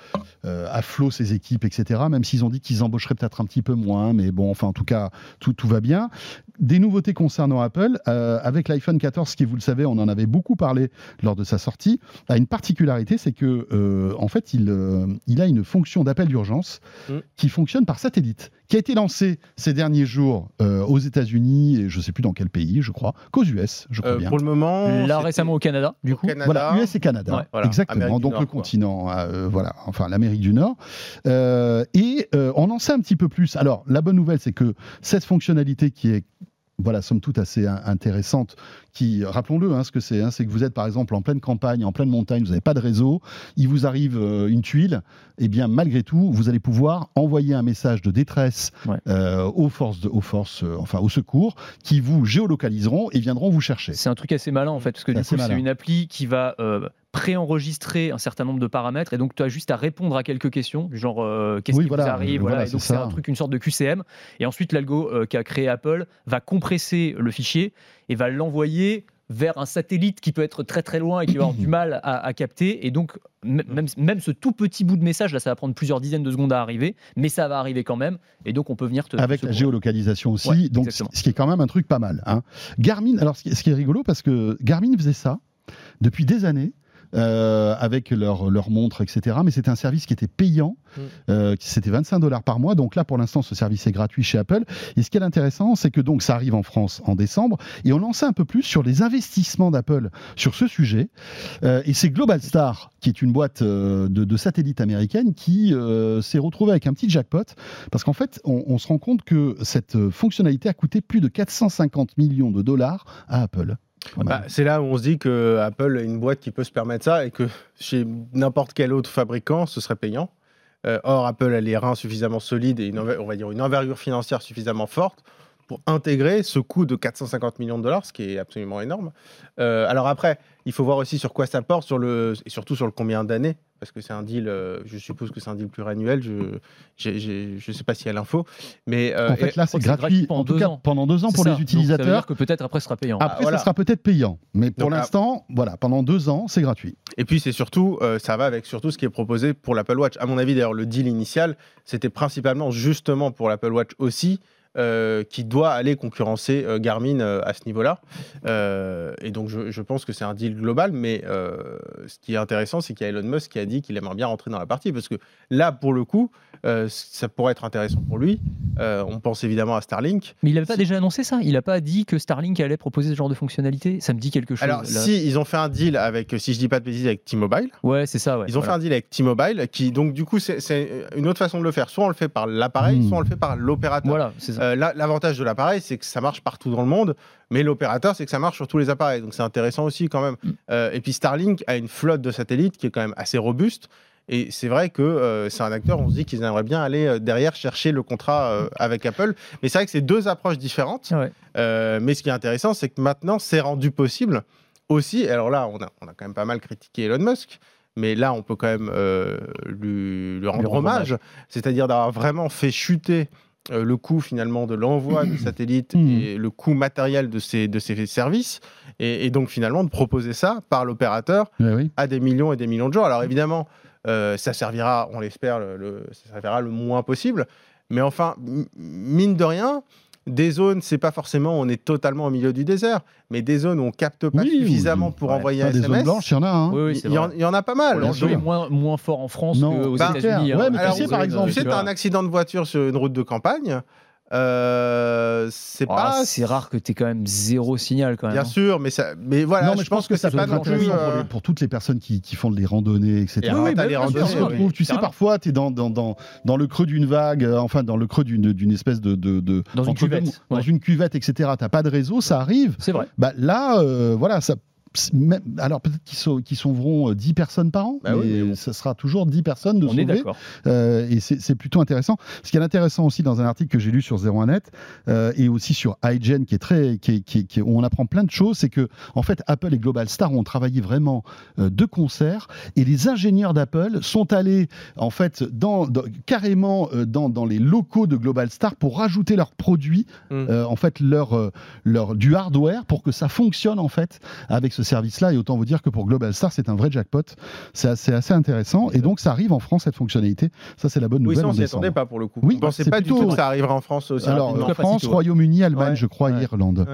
euh, à flot ses équipes, etc. Même s'ils ont dit qu'ils embaucheraient peut-être un petit peu moins, mais bon, enfin, en tout cas, tout, tout va bien. Des nouveautés concernant Apple, euh, avec l'iPhone 14, qui, vous le savez, on en avait beaucoup parlé lors de sa sortie, a une particularité, c'est que, euh, en fait, il, euh, il a une fonction d'appel d'urgence Mm. qui fonctionne par satellite, qui a été lancée ces derniers jours euh, aux États-Unis et je ne sais plus dans quel pays, je crois, qu'aux US, je crois Euh, bien. pour le moment. Là récemment au Canada, du coup. Canada. Voilà, US et Canada, Ouais, voilà, exactement. Amérique donc Nord, le quoi. continent, euh, voilà, enfin l'Amérique du Nord. Euh, et euh, on en sait un petit peu plus. Alors la bonne nouvelle, c'est que cette fonctionnalité qui est voilà, somme toute assez in- intéressante, qui, rappelons-le, hein, ce que c'est, hein, c'est que vous êtes par exemple en pleine campagne, en pleine montagne, vous n'avez pas de réseau, il vous arrive euh, une tuile, et bien malgré tout, vous allez pouvoir envoyer un message de détresse Ouais. euh, aux forces, de, aux forces, euh, enfin au secours, qui vous géolocaliseront et viendront vous chercher. C'est un truc assez malin en fait, parce que C'est du coup, c'est une appli qui va préenregistrer un certain nombre de paramètres, et donc tu as juste à répondre à quelques questions, du genre euh, qu'est-ce Oui, qui voilà, vous arrive, voilà, voilà, et c'est donc c'est un truc, une sorte de QCM, et ensuite l'algo euh, qu'a créé Apple va compresser le fichier et va l'envoyer vers un satellite qui peut être très très loin et qui va avoir du mal à, à capter. Et donc, même, même ce tout petit bout de message, là, ça va prendre plusieurs dizaines de secondes à arriver, mais ça va arriver quand même. Et donc, on peut venir te. avec la géolocalisation aussi, Ouais, donc ce qui est quand même un truc pas mal. hein. Garmin, alors ce qui, ce qui est rigolo parce que Garmin faisait ça depuis des années. Euh, avec leur, leur montre, etc. Mais c'était un service qui était payant, Mm. euh, c'était 25 dollars par mois. Donc là, pour l'instant, ce service est gratuit chez Apple. Et ce qui est intéressant, c'est que donc ça arrive en France en décembre, et on en sait un peu plus sur les investissements d'Apple sur ce sujet. Euh, et c'est Global Star, qui est une boîte de, de satellites américaine, qui s'est retrouvée avec un petit jackpot parce qu'en fait, on, on se rend compte que cette fonctionnalité a coûté plus de 450 millions de dollars à Apple. Bah, c'est là où on se dit que Apple est une boîte qui peut se permettre ça et que chez n'importe quel autre fabricant, ce serait payant. Euh, or, Apple a les reins suffisamment solides et une, on va dire une envergure financière suffisamment forte pour intégrer ce coût de 450 millions de dollars, ce qui est absolument énorme. Euh, alors après, il faut voir aussi sur quoi ça porte, sur le, et surtout sur le combien d'années, parce que c'est un deal, euh, je suppose que c'est un deal pluriannuel, je ne sais pas s'il y a l'info. Mais euh, en fait, là, c'est gratuit, en tout cas, pendant deux ans pour les utilisateurs. ça veut dire que peut-être après, ce sera payant. Après, ça sera peut-être payant. Mais pour l'instant, voilà, pendant deux ans, c'est gratuit. Et puis, c'est surtout, ça va avec surtout ce qui est proposé pour l'Apple Watch. À mon avis, d'ailleurs, le deal initial, c'était principalement justement pour l'Apple Watch aussi, euh, qui doit aller concurrencer euh, Garmin euh, à ce niveau-là. et donc, je, pense que c'est un deal global, mais ce qui est intéressant, c'est qu'il y a Elon Musk qui a dit qu'il aimerait bien rentrer dans la partie, parce que là, pour le coup, ça pourrait être intéressant pour lui. on pense évidemment à Starlink. Mais il n'avait pas déjà annoncé ça Il n'a pas dit que Starlink allait proposer ce genre de fonctionnalité Ça me dit quelque chose. Alors, si, ils ont fait un deal avec, si je dis pas de bêtises, avec T-Mobile. Ouais, c'est ça, ouais. Ils ont fait un deal avec T-Mobile, qui, donc, du coup, c'est une autre façon de le faire. Soit on le fait par l'appareil, hmm. soit on le fait par l'opérateur. Voilà, c'est ça. Euh, l'avantage de l'appareil, c'est que ça marche partout dans le monde, mais l'opérateur, c'est que ça marche sur tous les appareils. Donc c'est intéressant aussi quand même. Mm. Euh, et puis Starlink a une flotte de satellites qui est quand même assez robuste. Et c'est vrai que euh, c'est un acteur, on se dit qu'ils aimeraient bien aller derrière chercher le contrat avec Apple. Mais c'est vrai que c'est deux approches différentes. mais ce qui est intéressant, c'est que maintenant, c'est rendu possible aussi. Alors là, on a, on a quand même pas mal critiqué Elon Musk mais là, on peut quand même lui, rendre hommage, c'est-à-dire d'avoir vraiment fait chuter euh, le coût finalement de l'envoi des satellites mmh. et le coût matériel de ces, de ces services, et, donc finalement de proposer ça par l'opérateur à des millions et des millions de gens. Alors évidemment, euh, ça servira, on l'espère, le, ça servira le moins possible, mais enfin, mine de rien, des zones, c'est pas forcément on est totalement au milieu du désert, mais des zones où on capte pas suffisamment pour envoyer un des SMS. Des zones blanches, il y en a. Hein. il, y en, a pas mal. L'enjeu est moins, moins fort en France qu'aux bah, États-Unis. Hein. Ouais, tu sais, par exemple, tu sais, as un accident de voiture sur une route de campagne. Euh, c'est oh, pas. C'est rare que tu aies quand même zéro signal quand même. Bien hein. sûr, mais ça, mais voilà. Non, mais je, pense, que, ça pas non plus euh, pour, toutes les personnes qui, qui, font des randonnées, etc. oui, bah, les randonnées, Tu sais, parfois, tu es dans, dans, dans, dans, le creux d'une vague, euh, enfin dans le creux d'une espèce de, de, de dans une cuvette, dans une cuvette, etc. T'as pas de réseau, ça arrive. C'est vrai. Bah là, voilà, ça alors peut-être qu'ils sauveront 10 euh, personnes par an, bah mais, ça sera toujours 10 personnes de On sauver. Euh, et c'est plutôt intéressant. Ce qui est intéressant aussi dans un article que j'ai lu sur 01net euh, et aussi sur iGen, qui est très, qui, qui, où on apprend plein de choses, c'est que en fait Apple et Global Star ont travaillé vraiment de concert et les ingénieurs d'Apple sont allés en fait dans, carrément dans, dans, les locaux de Global Star pour rajouter leurs produits, mmh. en fait leur, leur du hardware pour que ça fonctionne en fait avec ce service-là. Et autant vous dire que pour Global Star, c'est un vrai jackpot. C'est assez, assez, intéressant. Et donc, ça arrive en France, cette fonctionnalité. Ça, c'est la bonne nouvelle. Oui, ça, on s'y attendait pas pour le coup. Oui, on pensait pas du tout que ça arriverait en France aussi. Alors, France, Royaume-Uni, Allemagne, je crois, Irlande.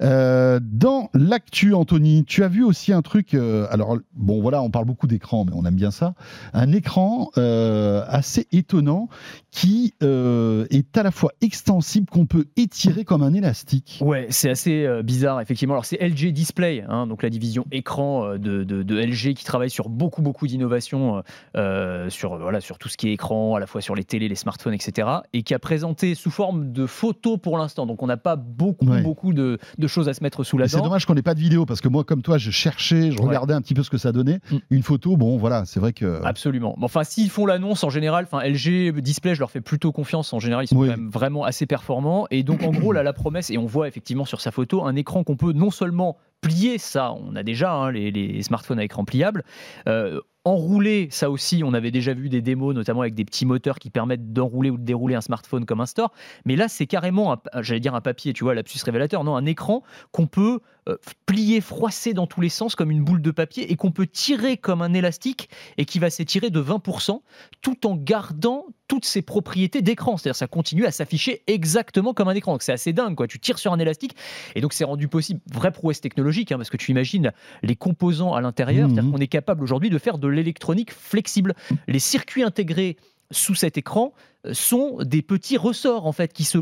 Euh, dans l'actu, Anthony, tu as vu aussi un truc. Euh, alors, bon, voilà, on parle beaucoup d'écran, mais on aime bien ça. Un écran euh, assez étonnant qui est à la fois extensible, qu'on peut étirer comme un élastique. Ouais, c'est assez bizarre, effectivement. Alors, c'est LG Display, hein, donc la division écran euh, de, LG qui travaille sur beaucoup beaucoup d'innovations euh, euh, sur voilà sur tout ce qui est écran, à la fois sur les télés, les smartphones, etc. Et qui a présenté sous forme de photos pour l'instant. Donc on n'a pas beaucoup beaucoup de, choses à se mettre sous la dent. C'est dommage qu'on n'ait pas de vidéo parce que moi comme toi je cherchais, je regardais un petit peu ce que ça donnait. Mm. Une photo, bon voilà, c'est vrai que absolument. enfin s'ils font l'annonce en général, enfin LG Display, je leur fais plutôt confiance. En général, ils sont quand même vraiment assez performants. Et donc en gros là la promesse et on voit effectivement sur sa photo un écran qu'on peut non seulement plier ça, on a déjà hein, les, smartphones à écran pliable. Euh, enrouler, ça aussi, on avait déjà vu des démos, notamment avec des petits moteurs qui permettent d'enrouler ou de dérouler un smartphone comme un store. Mais là, c'est carrément, j'allais dire un papier, tu vois, lapsus révélateur, non, un écran qu'on peut euh, plier, froisser dans tous les sens comme une boule de papier et qu'on peut tirer comme un élastique et qui va s'étirer de 20% tout en gardant toutes ses propriétés d'écran. C'est-à-dire ça continue à s'afficher exactement comme un écran. C'est assez dingue, quoi. Tu tires sur un élastique et donc c'est rendu possible, vraie prouesse technologique, hein, parce que tu imagines les composants à l'intérieur. C'est-à-dire mmh. qu'on est capable aujourd'hui de faire de l'électronique flexible. Les circuits intégrés sous cet écran euh, sont des petits ressorts en fait qui se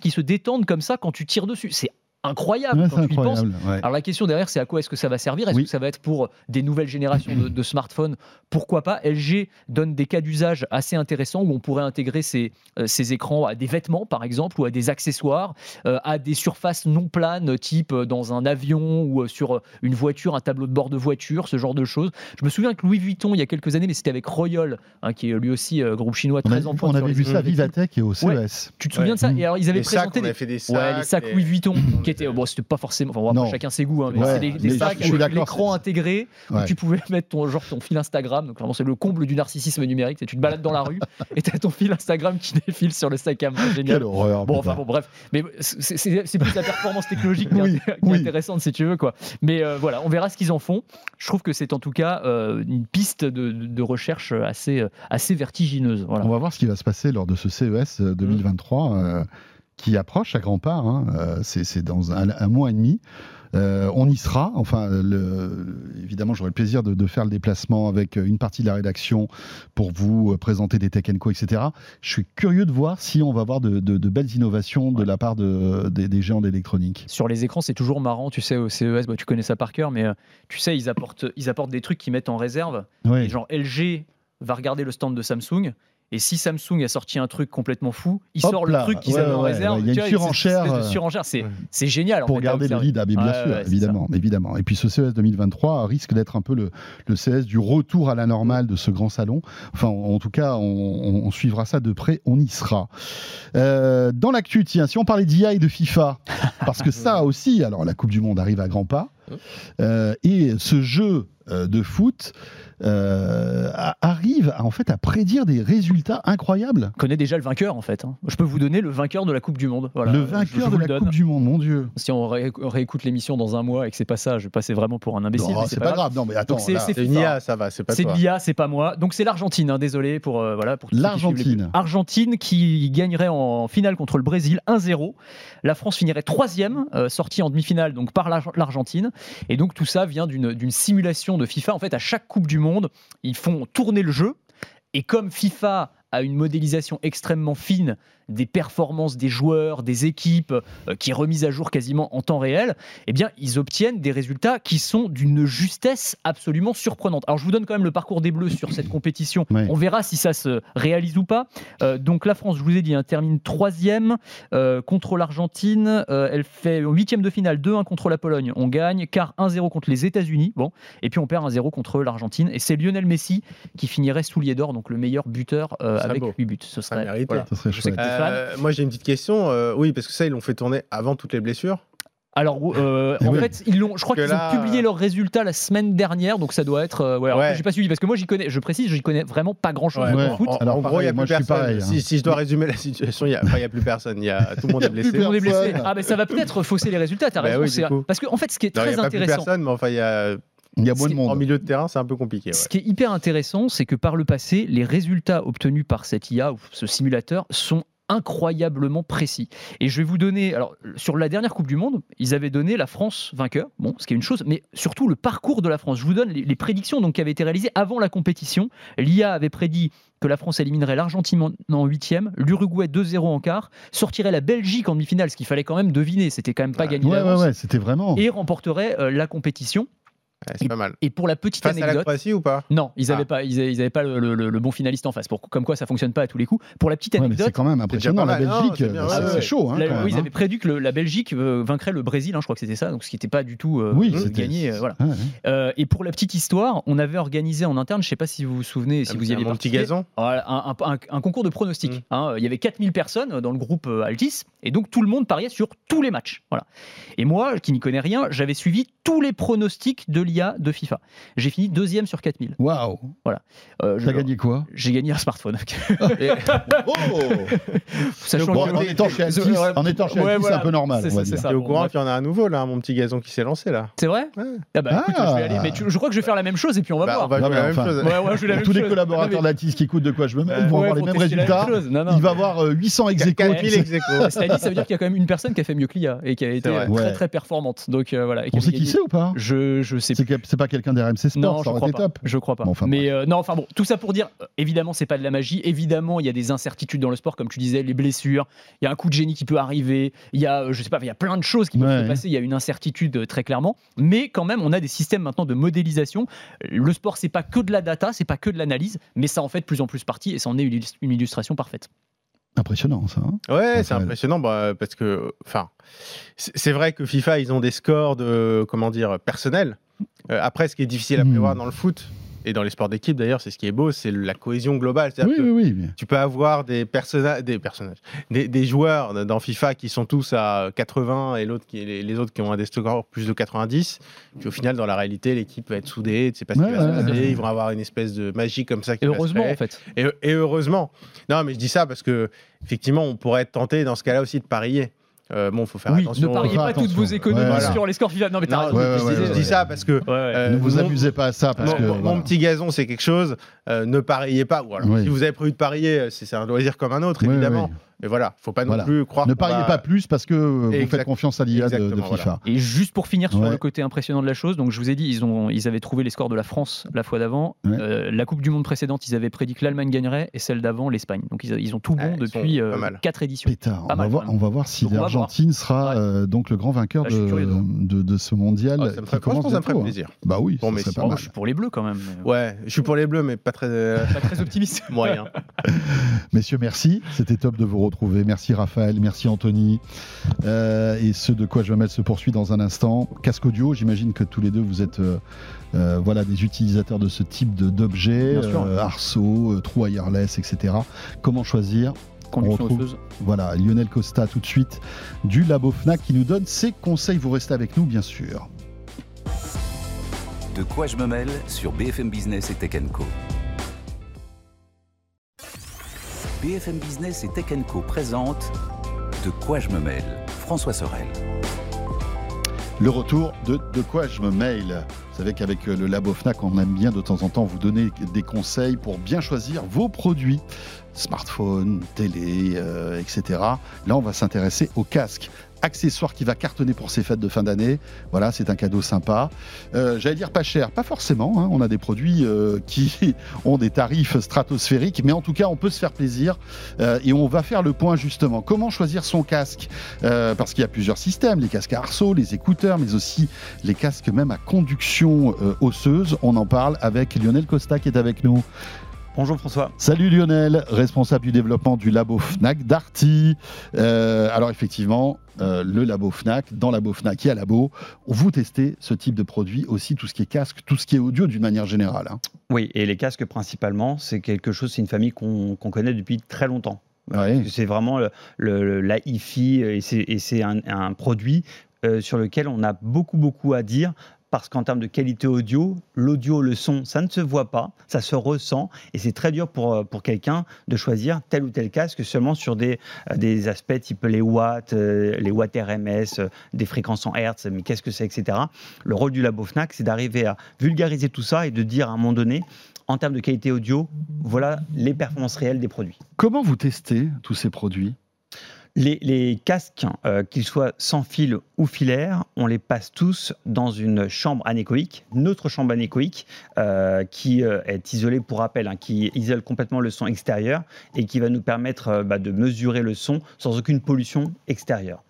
qui se détendent comme ça quand tu tires dessus. C'est incroyable Ouais, quand c'est tu y penses. ouais. Alors la question derrière, c'est à quoi est-ce que ça va servir? Est-ce Oui. que ça va être pour des nouvelles générations de, de smartphones? Pourquoi pas? LG donne des cas d'usage assez intéressants où on pourrait intégrer ces, euh, ces écrans à des vêtements, par exemple, ou à des accessoires, euh, à des surfaces non planes, type euh, dans un avion ou sur une voiture, un tableau de bord de voiture, ce genre de choses. Je me souviens que Louis Vuitton, il y a quelques années, mais c'était avec Royal, hein, qui est lui aussi euh, groupe chinois très en pointe on avait vu ça à. Vivatech et au Ouais. CES. Tu te souviens de ça? Et alors ils avaient Les sacs, présenté on des fait des sacs. Ouais, les sacs les- Louis Vuitton, qui bon, c'était pas forcément, enfin, chacun ses goûts, hein, mais Ouais, c'est des, des sacs avec l'écran intégré où Ouais. tu pouvais mettre ton genre ton fil Instagram. Donc vraiment c'est le comble du narcissisme numérique, c'est tu te balades dans la rue et t'as ton fil Instagram qui défile sur le sac à main, génial. Quelle horreur. Bon, enfin bon, bref, mais c'est plus la performance technologique qui est, Oui, inté- qui est oui. intéressante si tu veux quoi. Mais euh, voilà, on verra ce qu'ils en font. Je trouve que c'est en tout cas euh, une piste de, recherche assez euh, assez vertigineuse. Voilà. On va voir ce qui va se passer lors de ce CES euh, 2023 euh, qui approche à grands pas. hein. Euh, c'est dans un, un mois et demi. Euh, on y sera. Enfin, le- évidemment, j'aurai le plaisir de, de faire le déplacement avec une partie de la rédaction pour vous euh, présenter des tech co, etc. Je suis curieux de voir si on va avoir de, de- de belles innovations de la part de- des, des géants d'électronique. Sur les écrans, c'est toujours marrant, tu sais, au CES, bah, tu connais ça par cœur, mais euh, tu sais, ils apportent, ils apportent des trucs qu'ils mettent en réserve. Oui. Et genre LG va regarder le stand de Samsung. Et si Samsung a sorti un truc complètement fou, il Hop sort là, le truc qu'ils ouais, avaient en ouais, réserve. ouais, il y a une surenchère, euh, surenchère, c'est génial. en pour fait, à garder le lead, ah, bien Ouais, sûr, évidemment, évidemment. Et puis ce CES 2023 risque d'être un peu le, le CES du retour à la normale de ce grand salon. Enfin, en, en tout cas, on, on- on suivra ça de près, on y sera. Euh, dans l'actu, tiens, si on parlait d'IA et de FIFA, parce que ça aussi, alors la Coupe du Monde arrive à grands pas, euh, et ce jeu euh, de foot euh, arrive à, en fait à prédire des résultats incroyables. On connaît déjà le vainqueur en fait. hein. Je peux vous donner le vainqueur de la Coupe du Monde. Voilà, le je- je vainqueur de la donne. Coupe du Monde, mon Dieu. Si on ré- réécoute l'émission dans un mois et que c'est pas ça, je vais passer vraiment pour un imbécile. C'est pas grave. Non, mais attends, c'est- là, c'est C'est une FIFA. IA, ça va, c'est pas C'est l'IA, c'est pas moi. Donc c'est l'Argentine, hein, désolé pour euh, voilà pour L'Argentine. Argentine qui gagnerait en finale contre le Brésil 1-0. La France finirait troisième, euh, sortie en demi-finale donc par l'Ar- l'Argentine. Et donc tout ça vient d'une simulation de FIFA. En fait, à chaque Coupe du Monde, ils font tourner le jeu. Et comme FIFA a une modélisation extrêmement fine des performances des joueurs, des équipes, euh, qui est remise à jour quasiment en temps réel, eh bien, ils obtiennent des résultats qui sont d'une justesse absolument surprenante. Alors, je vous donne quand même le parcours des Bleus sur cette compétition. Ouais. On verra si ça se réalise ou pas. Euh, donc, la France, je vous ai dit, hein, termine troisième euh, contre l'Argentine. Euh, elle fait huitième de finale 2-1 contre la Pologne. On gagne. Quart 1-0 contre les États-Unis. Bon, et puis on perd 1-0 contre l'Argentine. Et c'est Lionel Messi qui finirait soulier d'or, donc le meilleur buteur euh, avec beau. 8 buts. Ce Ça serait mérite. voilà. Ça serait Que. Euh, moi j'ai une petite question. euh, oui, parce que ça, ils l'ont fait tourner avant toutes les blessures. Alors, euh, en oui. fait, ils l'ont. Je crois Que qu'ils ont publié leurs résultats la semaine dernière, donc ça doit être. euh, ouais, Ouais. j'ai pas suivi parce que moi, j'y connais. Je précise, j'y connais vraiment pas grand chose Ouais. foot. En, Alors, en gros, il n'y pareil, a moi, plus personne. pareil, hein. Si, si je dois résumer la situation, il n'y a, enfin, il y a plus personne. Il y a, tout le monde est y blessé. plus Tout le monde est blessé. Ah, ben ça va peut-être fausser les résultats. T'as Bah raison. oui. Parce qu'en fait, ce qui est Non, il n'y très a pas plus personne, mais enfin, il y a, Il y a moins de qui- en monde. milieu de terrain, c'est un peu compliqué. ouais. Ce qui est hyper intéressant, c'est que par le passé, les résultats obtenus par cette IA ou ce simulateur sont incroyablement précis. Et je vais vous donner, alors sur la dernière Coupe du Monde, ils avaient donné la France vainqueur, bon, ce qui est une chose, mais surtout le parcours de la France. Je vous donne les, les prédictions donc, qui avaient été réalisées avant la compétition. L'IA avait prédit que la France éliminerait l'Argentine en- huitième, l'Uruguay 2-0 en quart, sortirait la Belgique en demi-finale, ce qu'il fallait quand même deviner, c'était quand même pas Ouais. gagné Ouais, ouais, c'était vraiment. et remporterait euh, la compétition. Ouais, c'est pas mal. Et pour la petite Face à la anecdote, Croatie ou pas? Non, ils n'avaient Ah. pas, ils avaient, ils avaient pas le, le- le bon finaliste en face. Pour, comme quoi, ça fonctionne pas à tous les coups. Pour la petite Ouais, anecdote, c'est quand même impressionnant. La Belgique, c'est bien, c'est ouais, c'est ouais. chaud. Hein, la- quand même, oui, ils hein. avaient prédit que le- la Belgique euh, vaincrait le Brésil. hein, je crois que c'était ça. Donc, ce qui n'était pas du tout euh, Oui, euh, gagné. euh, voilà. Euh, et pour la petite histoire, on avait organisé en interne, je ne sais pas si vous vous souvenez, si Un vous y petit gazon voilà, un, un- un- un concours de pronostics. Mm. hein. Il y avait 4000 personnes dans le groupe Altis, et donc tout le monde pariait sur tous les matchs. Voilà. Et moi, qui n'y connais rien, j'avais suivi tous les pronostics de l'IA de FIFA. J'ai fini deuxième sur 4000. Waouh. Euh, je- T'as gagné quoi? J'ai gagné un smartphone. Et- Oh Sachant Bon, que- En étant chez Altis, Ouais, en étant chez ouais, c'est voilà. un peu normal. C'est au bon, courant qu'il y en a un nouveau là, mon petit gazon qui s'est lancé là? C'est vrai? Ouais. Ah bah écoute, Ah. je vais aller. Mais tu- je crois que je vais faire la même chose et puis on va Bah, voir. on va Non, jouer mais la même enfin, chose. Ouais, ouais, je vais la même Tous les collaborateurs d'Altis qui écoutent de quoi je me mêle Ouais, vont avoir les mêmes résultats. Il va avoir euh, 800 ex aequo. 4000 ex aequo. C'est-à-dire, ça veut dire qu'il y a quand même une personne qui a fait mieux que l'IA et qui a été très très performante. Donc euh, voilà. On sait qui c'est ou pas? Je je sais C'est pas quelqu'un d'RMC Sport, Non, ça je aurait crois été pas. top. Je crois pas. Bon, enfin, mais euh, non, enfin bon, tout ça pour dire, évidemment, c'est pas de la magie. Évidemment, il y a des incertitudes dans le sport, comme tu disais, les blessures. Il y a un coup de génie qui peut arriver. Il y a, euh, je sais pas, il y a plein de choses qui peuvent Ouais. se passer. Il y a une incertitude euh, très clairement. Mais quand même, on a des systèmes maintenant de modélisation. Le sport, c'est pas que de la data, c'est pas que de l'analyse, mais ça en fait de plus en plus partie, et ça en est une illus- une illustration parfaite. Impressionnant, ça. hein Ouais, c'est impressionnant bah, parce que, enfin, c'est c'est vrai que FIFA, ils ont des scores de, comment dire, personnels. Euh, après, ce qui est difficile à Hmm. prévoir dans le foot et dans les sports d'équipe d'ailleurs, c'est ce qui est beau, c'est la cohésion globale. Oui, que oui, oui. Tu peux avoir des personnages, des personnages, des, des joueurs dans FIFA qui sont tous à 80 et l'autre qui, les, les autres qui ont un des scores plus de 90. Puis au final, dans la réalité, l'équipe va être soudée. Tu sais pas ce Ouais, qui va se passer. ouais. Ils vont avoir une espèce de magie comme ça. Qui Et va se heureusement, en fait. Et, et heureusement. Non, mais je dis ça parce que effectivement, on pourrait être tenté dans ce cas-là aussi de parier. Euh, bon, faut faire Oui, attention. ne pariez pas toutes vos économies Ouais, voilà. sur les scores FIFA. Non, mais t'as Non, raison. ouais, je, ouais, dis- je ouais, dis ça parce que Ouais, ouais. euh, ne vous mon- amusez pas à ça parce mon, que. mon- voilà. mon petit gazon, c'est quelque chose. euh, ne pariez pas. Ou alors, Oui. Si vous avez prévu de parier, c'est un loisir comme un autre, Oui, évidemment. oui. Mais voilà, faut pas non Voilà. plus croire. Ne pariez va- pas plus parce que vous Exact- faites confiance à l'IA de, de FIFA. Et juste pour finir sur Ouais. le côté impressionnant de la chose, donc je vous ai dit, ils, ont, ils avaient trouvé les scores de la France la fois d'avant. Ouais. Euh, la Coupe du Monde précédente, ils avaient prédit que l'Allemagne gagnerait et celle d'avant, l'Espagne. Donc ils, ils ont tout bon depuis mal. 4 éditions. Pétard, Pas on va, voir, quand même. on va voir si l'Argentine sera Ouais. euh, donc le grand vainqueur Là, suis de, ce mondial. Ah, ça me qui ferait, commence ça me ferait plaisir. Bah oui, Bon, mais pas Oh, mal. je suis pour les Bleus quand même. mais, Ouais, je suis pour les bleus, mais pas très euh, Pas très optimiste. moyen. Messieurs, merci. C'était top de vous retrouver. Merci Raphaël, merci Anthony. Euh, et ce de quoi je me mêle se poursuit dans un instant. Casque audio, j'imagine que tous les deux vous êtes euh, euh, voilà, des utilisateurs de ce type de- d'objets, Bien sûr. euh, arceaux, euh, trous wireless, etc. Comment choisir? Conduction retrouve-. Voilà, Lionel Costa tout de suite du Labo Fnac qui nous donne ses conseils. Vous restez avec nous, bien sûr. De quoi je me mêle sur BFM Business et Tech Co. BFM Business et Tech Co De quoi je me mêle François Sorel. Le retour de De quoi je me mail. Vous savez qu'avec euh, le Labo Fnac, on aime bien de temps en temps vous donner des conseils pour bien choisir vos produits, smartphone, télé, euh, etc. Là, on va s'intéresser au casque. Accessoire qui va cartonner pour ces fêtes de fin d'année. Voilà, c'est un cadeau sympa. Euh, J'allais dire pas cher, pas forcément. hein. On a des produits euh, qui ont des tarifs stratosphériques, mais en tout cas, on peut se faire plaisir. Euh, et on va faire le point justement. Comment choisir son casque Parce qu'il y a plusieurs systèmes les casques à arceaux, les écouteurs, mais aussi les casques même à conduction osseuse. On en parle avec Lionel Costa qui est avec nous. Bonjour François. Salut Lionel, responsable du développement du labo Fnac d'Arty. Euh, alors effectivement, euh, le labo Fnac, dans labo Fnac, y a labo. Vous testez ce type de produit aussi, tout ce qui est casque, tout ce qui est audio d'une manière générale. hein. Oui, et les casques principalement, c'est quelque chose, c'est une famille qu'on connaît depuis très longtemps. Ouais. Que C'est vraiment le, le- la hi-fi et c'est- et c'est un, un produit euh, sur lequel on a beaucoup, beaucoup à dire. Parce qu'en termes de qualité audio, l'audio, le son, ça ne se voit pas, ça se ressent, et c'est très dur pour, euh, pour quelqu'un de choisir tel ou tel casque seulement sur des, euh, des aspects type les watts, euh, les watts RMS, des fréquences en Hertz, mais qu'est-ce que c'est, etc. Le rôle du Labo Fnac, c'est d'arriver à vulgariser tout ça et de dire à un moment donné, en termes de qualité audio, voilà les performances réelles des produits. Comment vous testez tous ces produits? Les, casques, euh, qu'ils soient sans fil ou filaire, on les passe tous dans une chambre anéchoïque, notre chambre anéchoïque, euh, qui euh, est isolée pour rappel, hein, qui isole complètement le son extérieur et qui va nous permettre bah, de mesurer le son sans aucune pollution extérieure.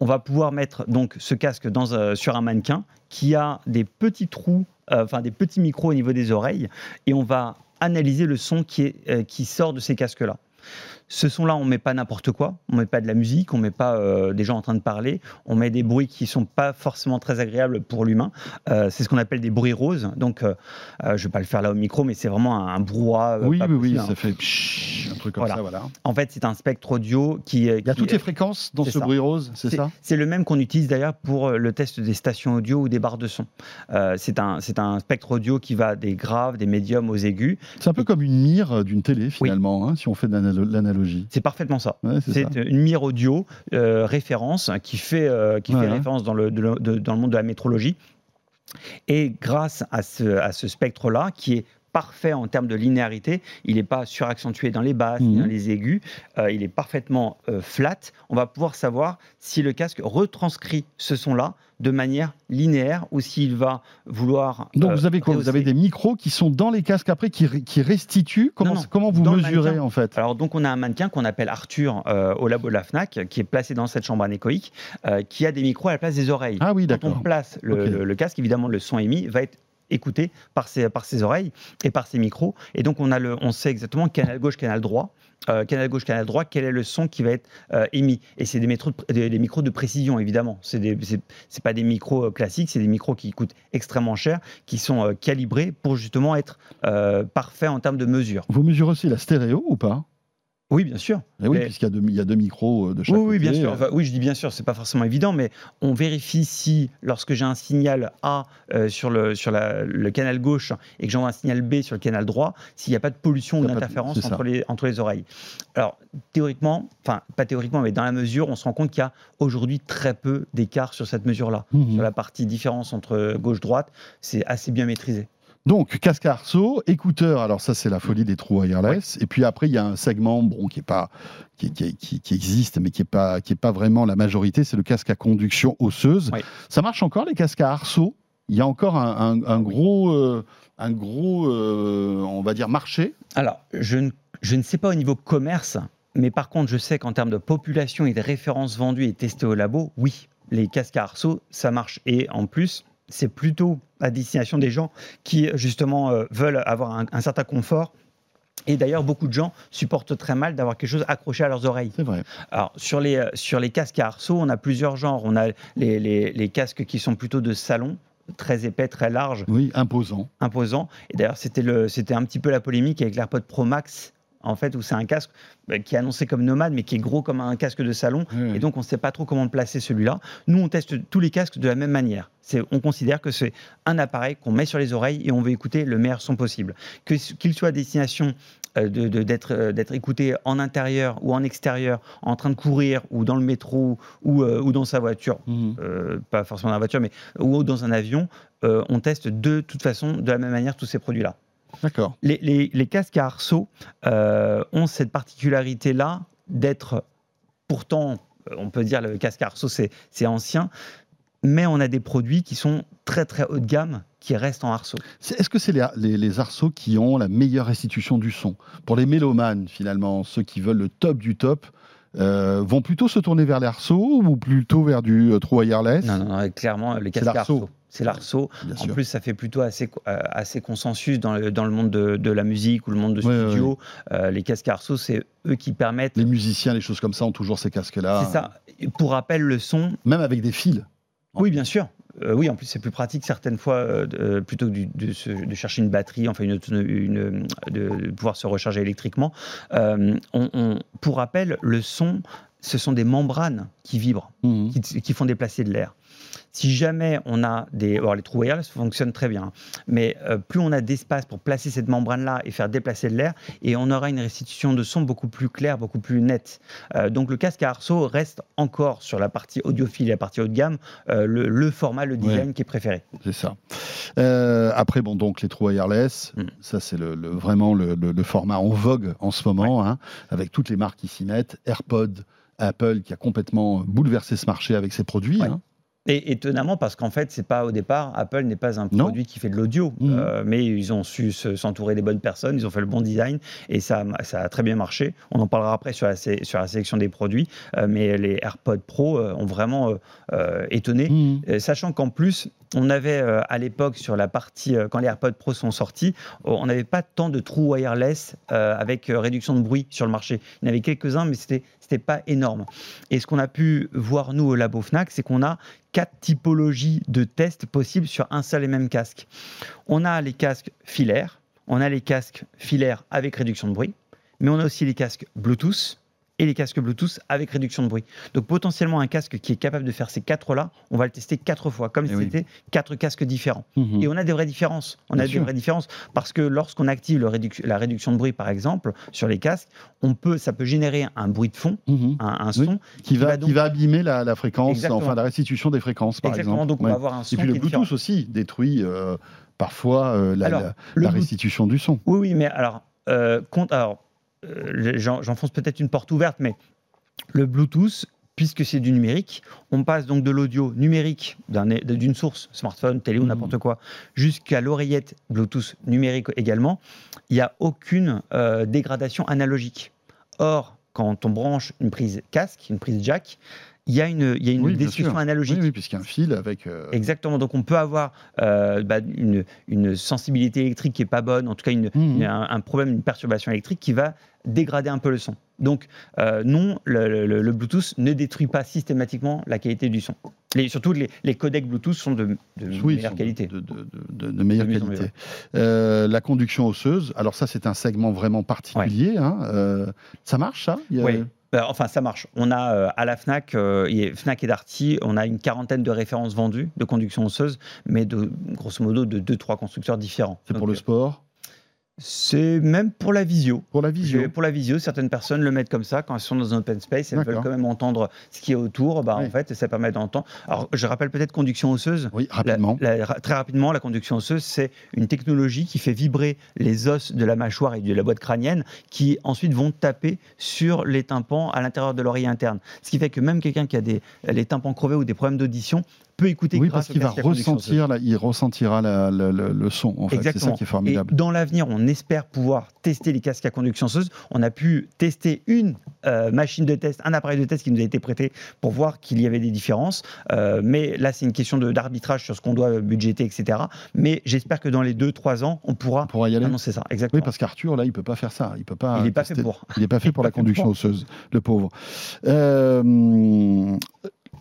On va pouvoir mettre donc ce casque sur un mannequin qui a des petits trous, enfin des petits micros au niveau des oreilles, et on va analyser le son qui sort de ces casques-là. Ce son-là, on met pas n'importe quoi. On met pas de la musique, on met pas euh, des gens en train de parler. On met des bruits qui sont pas forcément très agréables pour l'humain. Euh, c'est ce qu'on appelle des bruits roses. Donc, euh, euh, je vais pas le faire là au micro, mais c'est vraiment un, un brouhaha. Oui, oui, oui, possible, hein. ça fait pshhh, un truc comme Voilà. ça, voilà. En fait, c'est un spectre audio qui. Il y a qui- toutes les fréquences dans ce ça. bruit rose, c'est ça? c'est le même qu'on utilise d'ailleurs pour le test des stations audio ou des barres de son. C'est un, c'est un spectre audio qui va des graves, des médiums aux aigus. C'est un peu comme une mire d'une télé finalement, hein, si on fait de l'analo- C'est parfaitement ça. Ouais, c'est une mire audio euh, référence qui fait, euh, qui fait référence dans le, de le- de- dans le monde de la métrologie. Et grâce à ce, à ce spectre-là, qui est parfait en termes de linéarité. Il n'est pas suraccentué dans les basses, ni Mhm. dans les aigus. Euh, il est parfaitement euh, flat. On va pouvoir savoir si le casque retranscrit ce son-là de manière linéaire ou s'il va vouloir. Donc euh, vous avez quoi? Vous avez des micros qui sont dans les casques après, qui, restituent? Comment, Non, non, comment vous dans mesurez en fait? Alors donc on a un mannequin qu'on appelle Arthur euh, au labo de la Fnac, qui est placé dans cette chambre anéchoïque, euh, qui a des micros à la place des oreilles. Ah oui, Quand on d'accord. place le, Ok. le- le casque, évidemment, le son émis va être écouté par ses, par ses oreilles et par ses micros. Et donc, on, a le, on sait exactement canal gauche, canal droit. euh, canal gauche, canal droit, quel est le son qui va être euh, émis. Et c'est des, micros de précision, évidemment. Ce n'est pas des micros euh, classiques, c'est des micros qui coûtent extrêmement cher, qui sont calibrés pour justement être parfaits en termes de mesure. Vous mesurez aussi la stéréo ou pas? Oui, bien sûr. Eh oui, Mais- puisqu'il y, a deux- il y a deux micros euh, de chaque Oui, oui, bien côté. sûr. Enfin, oui, je dis bien sûr, c'est pas forcément évident, mais on vérifie si, lorsque j'ai un signal A euh, sur, le, sur la- le canal gauche et que j'envoie un signal B sur le canal droit, s'il n'y a pas de pollution ou d'interférence entre les, entre les oreilles. Alors, théoriquement, enfin, pas théoriquement, mais dans la mesure, on se rend compte qu'il y a aujourd'hui très peu d'écart sur cette mesure-là. Mhm. Sur la partie différence entre gauche-droite, c'est assez bien maîtrisé. Donc, casque à arceau, écouteurs, alors ça c'est la folie des trous wireless. Et puis après, il y a un segment bon, qui, est pas, qui, qui- qui- qui existe, mais qui n'est pas, qui est pas vraiment la majorité, c'est le casque à conduction osseuse. Ça marche encore les casques à arceau? Il y a encore un, un- un gros, euh, un gros euh, on va dire, marché? Alors, je ne, je ne sais pas au niveau commerce, mais par contre, je sais qu'en termes de population et de références vendues et testées au labo, oui, les casques à arceau, ça marche. Et en plus, c'est plutôt à destination des gens qui, justement, euh, veulent avoir un, un certain confort. Et d'ailleurs, beaucoup de gens supportent très mal d'avoir quelque chose accroché à leurs oreilles. C'est vrai. Alors, sur les, euh, sur les casques à arceau, on a plusieurs genres. On a les, les- les casques qui sont plutôt de salon, très épais, très larges, Oui, imposant. imposant. Et d'ailleurs, c'était le- c'était un petit peu la polémique avec l'AirPod Pro Max, en fait, où c'est un casque euh, qui est annoncé comme nomade, mais qui est gros comme un casque de salon. Et donc, on ne sait pas trop comment le placer celui-là. Nous, on teste tous les casques de la même manière. On considère que c'est un appareil qu'on met sur les oreilles et on veut écouter le meilleur son possible. Qu'il soit à destination euh, de- de- d'être euh, d'être écouté en intérieur ou en extérieur, en train de courir ou dans le métro ou, euh, ou dans sa voiture, euh, pas forcément dans la voiture, mais ou dans un avion, euh, on teste de toute façon de la même manière tous ces produits-là. D'accord. Les, les- les casques à arceau euh, ont cette particularité-là d'être, pourtant, euh, on peut dire le casque à arceau c'est ancien, mais on a des produits qui sont très très haut de gamme qui restent en arceau. C'est- Est-ce que c'est les, les, les arceaux qui ont la meilleure restitution du son? Pour les mélomanes, finalement, ceux qui veulent le top du top, euh, vont plutôt se tourner vers les arceaux ou plutôt vers du euh, true wireless? Non, non, non, clairement, les casques à l'arceau. arceau. C'est l'arceau. En sûr. plus, ça fait plutôt assez, euh, assez consensus dans le, dans le monde de, de la musique ou le monde de Ouais, ouais, studio. Euh, les casques à arceau, c'est eux qui permettent. Les musiciens, les choses comme ça ont toujours ces casques-là. C'est ça. Pour rappel, le son, Même avec des fils. Oui, bien sûr. Euh, oui, en plus, c'est plus pratique certaines fois, euh, plutôt que du- de, se- de chercher une batterie, enfin, une, de, pouvoir se recharger électriquement. On- on- pour rappel, le son, ce sont des membranes qui vibrent, Mhm. qui, qui font déplacer de l'air. Si jamais on a des... Alors, les trous wireless fonctionnent très bien, mais euh, plus on a d'espace pour placer cette membrane-là et faire déplacer de l'air, et on aura une restitution de son beaucoup plus claire, beaucoup plus nette. Euh, donc le casque à arceau reste encore sur la partie audiophile et la partie haut de gamme euh, le, le format, le design qui est préféré. C'est ça. Après, bon, donc les trous wireless, Mm. ça c'est le, le- vraiment le, format en vogue en ce moment, hein, avec toutes les marques qui s'y mettent. AirPod, Apple qui a complètement bouleversé ce marché avec ses produits. Ouais. hein. Et étonnamment, parce qu'en fait, c'est pas au départ, Apple n'est pas un Non. produit qui fait de l'audio, Mhm. euh, mais ils ont su se- s'entourer des bonnes personnes, ils ont fait le bon design et ça, a- ça a très bien marché. On en parlera après sur la, sé- sur la sélection des produits, euh, mais les AirPods Pro euh, ont vraiment étonné. Euh, Sachant qu'en plus, on avait euh, à l'époque sur la partie, euh, quand les AirPods Pro sont sortis, euh, on n'avait pas tant de trous wireless euh, avec réduction de bruit sur le marché. Il y en avait quelques-uns, mais c'était c'était pas énorme. Et ce qu'on a pu voir nous au labo Fnac, c'est qu'on a quatre typologies de tests possibles sur un seul et même casque. On a les casques filaires, on a les casques filaires avec réduction de bruit, mais on a aussi les casques Bluetooth et les casques Bluetooth avec réduction de bruit. Donc potentiellement un casque qui est capable de faire ces quatre-là, on va le tester quatre fois, comme Eh si oui. c'était quatre casques différents. Mhm. Et on a des vraies différences. On Bien a des vraies différences parce que lorsqu'on active le réduc- la réduction de bruit, par exemple, sur les casques, on peut, ça peut générer un bruit de fond, Mhm. un, un Oui. son. Qui va, donc- qui va abîmer la, la fréquence, Exactement. enfin la restitution des fréquences, par Exactement. exemple. Donc on Ouais. va avoir un son Et puis le différent. Bluetooth aussi détruit euh, parfois euh, la, Alors, la- le la Bluetooth- restitution du son. Oui, oui, mais alors, euh, compte, alors j'enfonce peut-être une porte ouverte, mais le Bluetooth, puisque c'est du numérique, on passe donc de l'audio numérique d'un- d'une source, smartphone, télé ou Mhm. n'importe quoi, jusqu'à l'oreillette Bluetooth numérique également. Il n'y a aucune euh, dégradation analogique. Or, quand on branche une prise casque, une prise jack, il y a une, il y a une Oui, sûr. analogique. Oui, oui, puisqu'il y a un fil avec. euh, Exactement. Donc on peut avoir euh, bah, une, une sensibilité électrique qui est pas bonne, en tout cas une- une- un, un problème, une perturbation électrique qui va dégrader un peu le son. Donc euh, non, le, le- le Bluetooth ne détruit pas systématiquement la qualité du son. Les, surtout les, les codecs Bluetooth sont de, meilleure sont qualité. De, meilleure qualité. La conduction osseuse, alors ça c'est un segment vraiment particulier. hein, ça marche ça? Oui. Euh, enfin, ça marche. On a euh, à la Fnac, euh, et Fnac et Darty, on a une quarantaine de références vendues de conduction osseuse, mais de grosso modo de deux trois constructeurs différents. C'est pour le sport, euh, C'est même pour la visio. pour la visio. Pour la visio, certaines personnes le mettent comme ça quand elles sont dans un open space, elles veulent quand même entendre ce qui est autour. Bah, Oui. En fait, ça permet d'entendre. Alors, je rappelle peut-être conduction osseuse. Oui, rapidement. la- très rapidement, la conduction osseuse, c'est une technologie qui fait vibrer les os de la mâchoire et de la boîte crânienne, qui ensuite vont taper sur les tympans à l'intérieur de l'oreille interne. Ce qui fait que même quelqu'un qui a des, les tympans crevés ou des problèmes d'audition peut écouter Oui, grâce parce qu'il va ressentir, la- il ressentira la- la- la- le son. En fait, c'est ça qui est formidable. Et dans l'avenir, on espère pouvoir tester les casques à conduction osseuse. On a pu tester une euh, machine de test, un appareil de test qui nous a été prêté pour voir qu'il y avait des différences. Euh, mais là, c'est une question d'arbitrage sur ce qu'on doit budgéter, etc. Mais j'espère que dans les 2-3 ans, on pourra On pourra y aller. annoncer ça. Exactement. Oui, parce qu'Arthur, là, il peut pas faire ça. Il peut pas. Il n'est pas fait pour. Il n'est pas fait pour la conduction osseuse, le pauvre. Euh,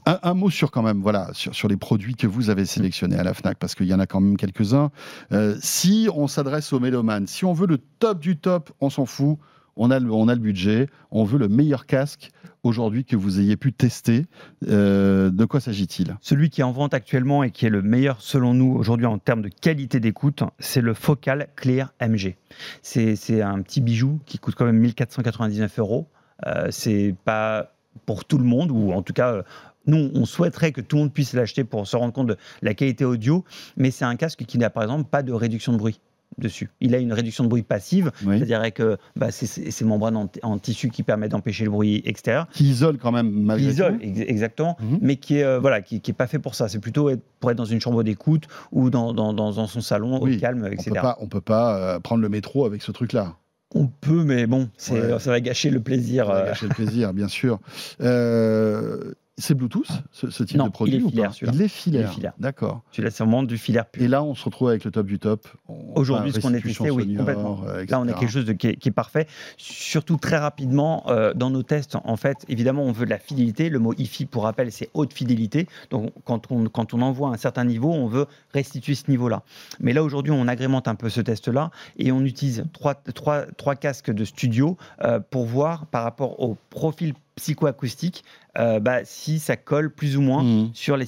un, mot sur quand même, voilà, sur, les produits que vous avez sélectionnés à la Fnac, parce qu'il y en a quand même quelques-uns. Euh, si on s'adresse aux mélomanes, si on veut le top du top, on s'en fout. On a, le, budget, on veut le meilleur casque aujourd'hui que vous ayez pu tester. Euh, de quoi s'agit-il? Celui qui est en vente actuellement et qui est le meilleur selon nous aujourd'hui en termes de qualité d'écoute, c'est le Focal Clear MG. C'est un petit bijou qui coûte quand même 1499 euros. Euh, c'est pas pour tout le monde, ou en tout cas, nous, on souhaiterait que tout le monde puisse l'acheter pour se rendre compte de la qualité audio, mais c'est un casque qui n'a par exemple pas de réduction de bruit dessus. Il a une réduction de bruit passive, Oui. c'est-à-dire que bah, c'est ces membranes en, en tissu qui permettent d'empêcher le bruit extérieur Qui isole quand même malgré qui isole ex- exactement, Mhm. mais qui est euh, voilà, qui, qui est pas fait pour ça. C'est plutôt être- pour être dans une chambre d'écoute ou dans, dans, dans- dans son salon Oui, au calme, On etc. peut pas, on peut pas euh, prendre le métro avec ce truc-là. On peut, mais bon, Ouais. ça va gâcher le plaisir. Ça va euh, gâcher le plaisir, bien sûr. Euh, c'est Bluetooth, ce, ce type Non, de produit il est ou pas. Il est filaire. Il est filaire. D'accord. Celui-là, c'est vraiment du filaire pur. Et là, on se retrouve avec le top du top. Aujourd'hui, ce qu'on est testé, oui, complètement. euh, Là, on a quelque chose de, qui, est, qui est parfait. Surtout très rapidement, euh, dans nos tests, en fait, évidemment, on veut de la fidélité. Le mot IFI, pour rappel, c'est haute fidélité. Donc, quand on, quand on envoie un certain niveau, on veut restituer ce niveau-là. Mais là, aujourd'hui, on agrémente un peu ce test-là et on utilise trois, trois, trois casques de studio euh, pour voir par rapport au profil psychoacoustique euh, bah, si ça colle plus ou moins Mhm. sur les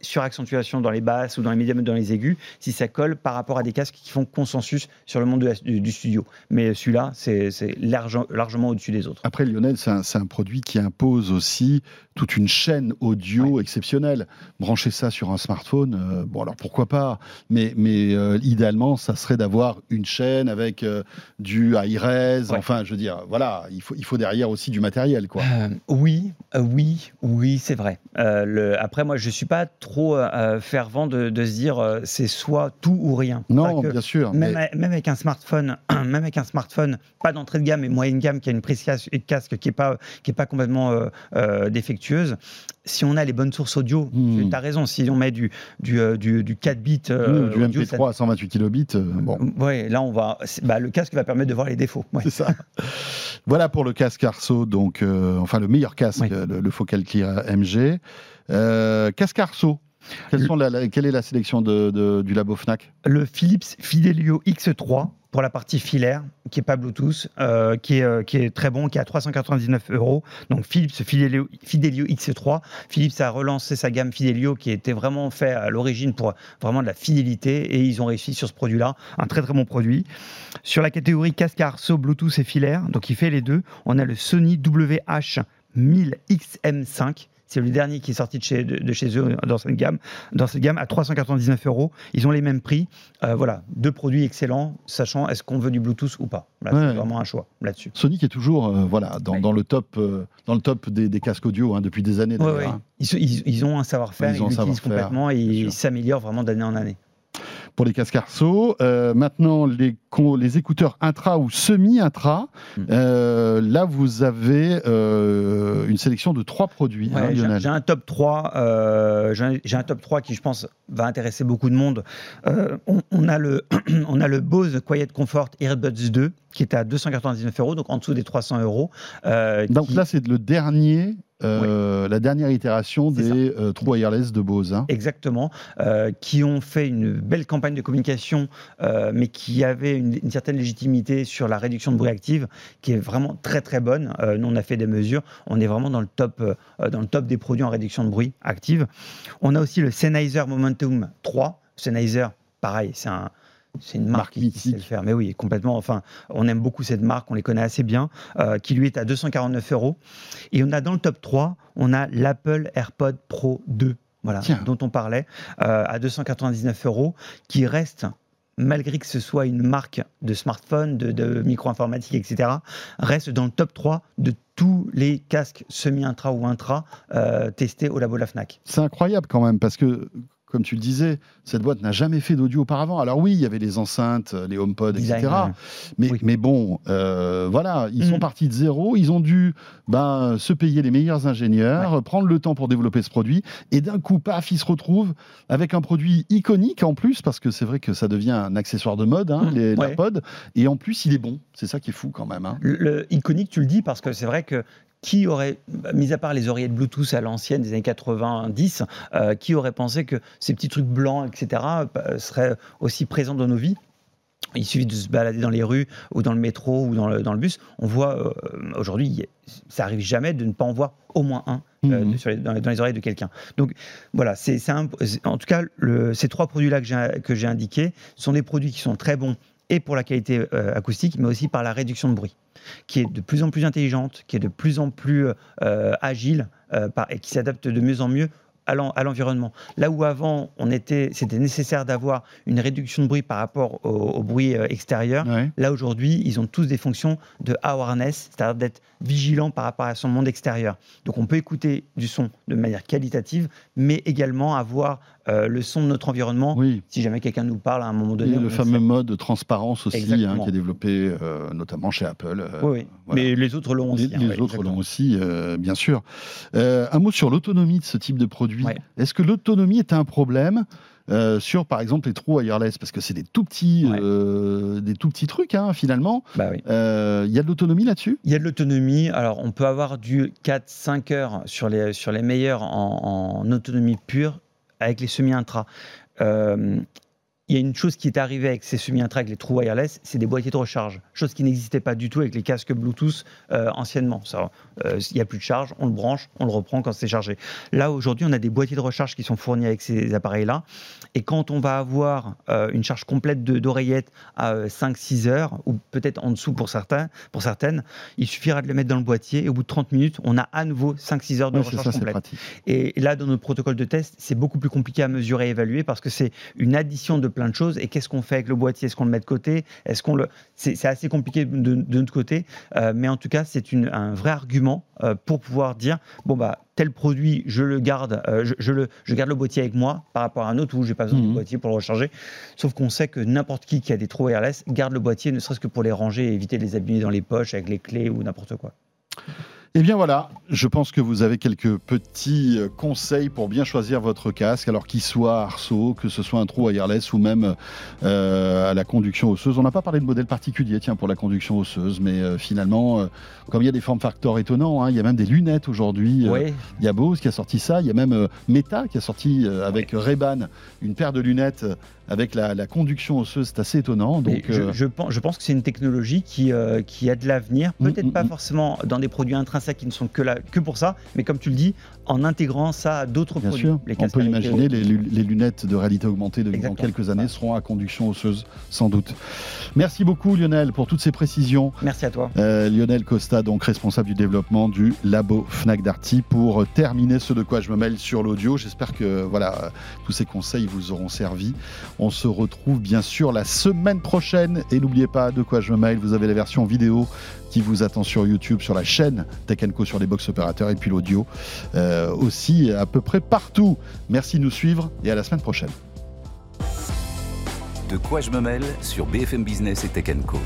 suraccentuations dans les basses ou dans les médiums ou dans les aigus, si ça colle par rapport à des casques qui font consensus sur le monde de du, du studio. Mais celui-là, c'est c'est large- largement au-dessus des autres. Après, Lionel, c'est un, produit qui impose aussi toute une chaîne audio exceptionnelle. Brancher ça sur un smartphone, euh, bon alors pourquoi pas, mais, mais euh, idéalement, ça serait d'avoir une chaîne avec euh, du high-res, Ouais. enfin, je veux dire, voilà, il faut, il faut derrière aussi du matériel, quoi. Euh, oui, euh, oui, oui, c'est vrai. Euh, le- après, moi, je suis pas trop fervent de, de se dire c'est soit tout ou rien. Non, bien sûr. Même, mais- même avec un smartphone, même avec un smartphone, pas d'entrée de gamme mais moyenne gamme, qui a une prise cas- casque qui est pas qui est pas complètement défectueuse. Si on a les bonnes sources audio, Hmm. tu as raison. Si on met du du, euh, du, du 4 bits, Mmh, euh, du audio, MP3 à 128 kilobits, euh, bon. ouais, là on va. Bah, le casque va permettre de voir les défauts. ouais. C'est ça. voilà pour le casque Arceau, donc euh, enfin le meilleur casque, Oui. le, le Focal Clear MG. Casque Arceau. Quelles sont la- la- quelle est la sélection de- de- du labo Fnac? Le Philips Fidelio X3 pour la partie filaire, qui est pas Bluetooth, euh, qui, est, euh, qui est très bon, qui est à 399 euros. Donc Philips Fidelio, Fidelio X3. Philips a relancé sa gamme Fidelio qui était vraiment fait à l'origine pour vraiment de la fidélité et ils ont réussi sur ce produit-là. Un très très bon produit. Sur la catégorie casque Arceau, Bluetooth et filaire, donc il fait les deux, on a le Sony WH-1000XM5. C'est le dernier qui est sorti de chez, de, de chez eux dans cette gamme, dans cette gamme à 399 euros. Ils ont les mêmes prix. Euh, voilà, deux produits excellents, sachant est-ce qu'on veut du Bluetooth ou pas. Là, Ouais. c'est vraiment un choix là-dessus. Sonic est toujours euh, voilà, dans, le top, euh, dans le top des, des casques audio hein, depuis des années. Ouais, hein. Ils, se- ils- ils ont un savoir-faire, Ils ils l'utilisent savoir-faire, complètement et ils s'améliorent vraiment d'année en année. Pour les casques Arceau, Euh, maintenant les, écouteurs intra ou semi-intra, Hmm. euh, là vous avez euh, une sélection de trois produits, hein, Ouais, j'ai- un top 3, euh, j'ai un- top 3 qui, je pense, va intéresser beaucoup de monde. On, on a le, on a le Bose Quiet Comfort Earbuds 2 qui est à 299 euros, donc en dessous des 300 euros. Donc qui- là c'est le dernier, euh, la dernière itération des euh, trous wireless de Bose. hein. Exactement, euh, qui ont fait une belle campagne de communication, euh, mais qui avait une, une certaine légitimité sur la réduction de bruit active, qui est vraiment très très bonne. Nous, on a fait des mesures, on est vraiment dans le top, dans le top des produits en réduction de bruit active. On a aussi le Sennheiser Momentum 3. Sennheiser, pareil, c'est un c'est une Marque marque qui, qui sait le faire. Mais oui, complètement. Enfin, on aime beaucoup cette marque, on les connaît assez bien, euh, qui lui est à 249 euros. Et on a dans le top 3, on a l'Apple AirPod Pro 2, voilà, Tiens. dont on parlait, euh, à 299 euros, qui reste, malgré que ce soit une marque de smartphone, de, de micro-informatique, etc., reste dans le top 3 de tous les casques semi-intra ou intra euh, testés au labo La Fnac. C'est incroyable quand même parce que, comme tu le disais, cette boîte n'a jamais fait d'audio auparavant. Alors oui, il y avait les enceintes, les HomePod, Design, etc. Mais, Oui. mais bon, euh, voilà, ils sont Mhm. partis de zéro. Ils ont dû ben, se payer les meilleurs ingénieurs, prendre le temps pour développer ce produit. Et d'un coup, paf, ils se retrouvent avec un produit iconique en plus, parce que c'est vrai que ça devient un accessoire de mode, hein, Mhm. les Ouais. Et en plus, il est bon. C'est ça qui est fou quand même. hein. Le, le iconique, tu le dis parce que c'est vrai que qui aurait, mis à part les oreillettes Bluetooth à l'ancienne des années 90, euh, qui aurait pensé que ces petits trucs blancs, etc., euh, seraient aussi présents dans nos vies? Il suffit de se balader dans les rues ou dans le métro ou dans le, dans le bus. On voit euh, aujourd'hui, ça arrive jamais de ne pas en voir au moins un euh, sur les- dans, les, dans les oreilles de quelqu'un. Donc voilà, c'est en tout cas le- ces trois produits-là que j'ai indiqués sont des produits qui sont très bons et pour la qualité euh, acoustique, mais aussi par la réduction de bruit, qui est de plus en plus intelligente, qui est de plus en plus euh, agile euh, par- et qui s'adapte de mieux en mieux à l'en- à l'environnement. Là où avant, on était, c'était nécessaire d'avoir une réduction de bruit par rapport au, au bruit extérieur, Ouais. Là, aujourd'hui, ils ont tous des fonctions de awareness, c'est-à-dire d'être vigilant par rapport à son monde extérieur. Donc, on peut écouter du son de manière qualitative, mais également avoir euh, le son de notre environnement. Oui. Si jamais quelqu'un nous parle à un moment Et donné. on le sait. fameux mode de transparence aussi, hein, qui est développé euh, notamment chez Apple. euh, Oui, oui. voilà. Mais les autres l'ont Les, aussi. hein, les ouais, autres l'ont aussi, bien sûr. Un mot sur l'autonomie de ce type de produit. Ouais. Est-ce que l'autonomie est un problème euh, sur, par exemple, les trous wireless? Parce que c'est des tout petits, Ouais. euh, des tout petits trucs, hein, finalement. Bah oui. Euh, Il y a de l'autonomie là-dessus? Il y a de l'autonomie. Alors, on peut avoir du 4-5 heures sur les, sur les meilleurs en, en autonomie pure avec les semi-intra. Euh, il y a une chose qui est arrivée avec ces semi-intra, avec les trous wireless, c'est des boîtiers de recharge. Chose qui n'existait pas du tout avec les casques Bluetooth euh, anciennement. Ça, euh, il n'y a plus de charge, on le branche, on le reprend quand c'est chargé. Là, aujourd'hui, on a des boîtiers de recharge qui sont fournis avec ces appareils-là. Et quand on va avoir euh, une charge complète d'oreillettes à euh, 5-6 heures, ou peut-être en dessous pour, certains, pour certaines, il suffira de le mettre dans le boîtier et au bout de 30 minutes, on a à nouveau 5-6 heures de recharge ça, complète. pratique. Et là, dans notre protocole de test, c'est beaucoup plus compliqué à mesurer et évaluer parce que c'est une addition de plein de choses. Et qu'est-ce qu'on fait avec le boîtier? Est-ce qu'on le met de côté? Est-ce qu'on le C'est c'est assez compliqué de, de notre côté, euh, mais en tout cas, c'est une- un vrai argument euh, pour pouvoir dire bon bah tel produit, je le garde, euh, je, je le, je garde le boîtier avec moi par rapport à un autre où j'ai pas besoin Mhm. du boîtier pour le recharger. Sauf qu'on sait que n'importe qui qui a des trous wireless garde le boîtier, ne serait-ce que pour les ranger et éviter de les abîmer dans les poches avec les clés ou n'importe quoi. Eh bien voilà, je pense que vous avez quelques petits euh, conseils pour bien choisir votre casque, alors qu'il soit arceau, que ce soit un trou wireless ou même euh, à la conduction osseuse. On n'a pas parlé de modèle particulier, tiens, pour la conduction osseuse, mais euh, finalement, comme il y a des formes facteurs étonnants, hein, il y a même des lunettes aujourd'hui. Il y a Bose qui a sorti ça, il y a même Meta qui a sorti avec Ray-Ban une paire de lunettes avec la, conduction osseuse, c'est assez étonnant. Donc, je, pense, je pense que c'est une technologie qui, qui a de l'avenir, mm, peut-être mm, pas mm. forcément dans des produits intrinsèques qui ne sont que, que pour ça, mais comme tu le dis, en intégrant ça à d'autres produits. Sûr. on peut imaginer les, les, lunettes de réalité augmentée de, dans quelques années seront à conduction osseuse, sans doute. Merci beaucoup Lionel pour toutes ces précisions. Merci à toi. Euh, Lionel Costa, donc responsable du développement du labo Fnac Darty, pour terminer ce de quoi je me mêle sur l'audio. J'espère que voilà tous ces conseils vous auront servi. On se retrouve bien sûr la semaine prochaine et n'oubliez pas de quoi je me mêle. Vous avez la version vidéo qui vous attend sur YouTube, sur la chaîne Tech Co sur les box opérateurs et puis l'audio euh, aussi à peu près partout. Merci de nous suivre et à la semaine prochaine. De quoi je me mêle sur BFM Business et Tech Co.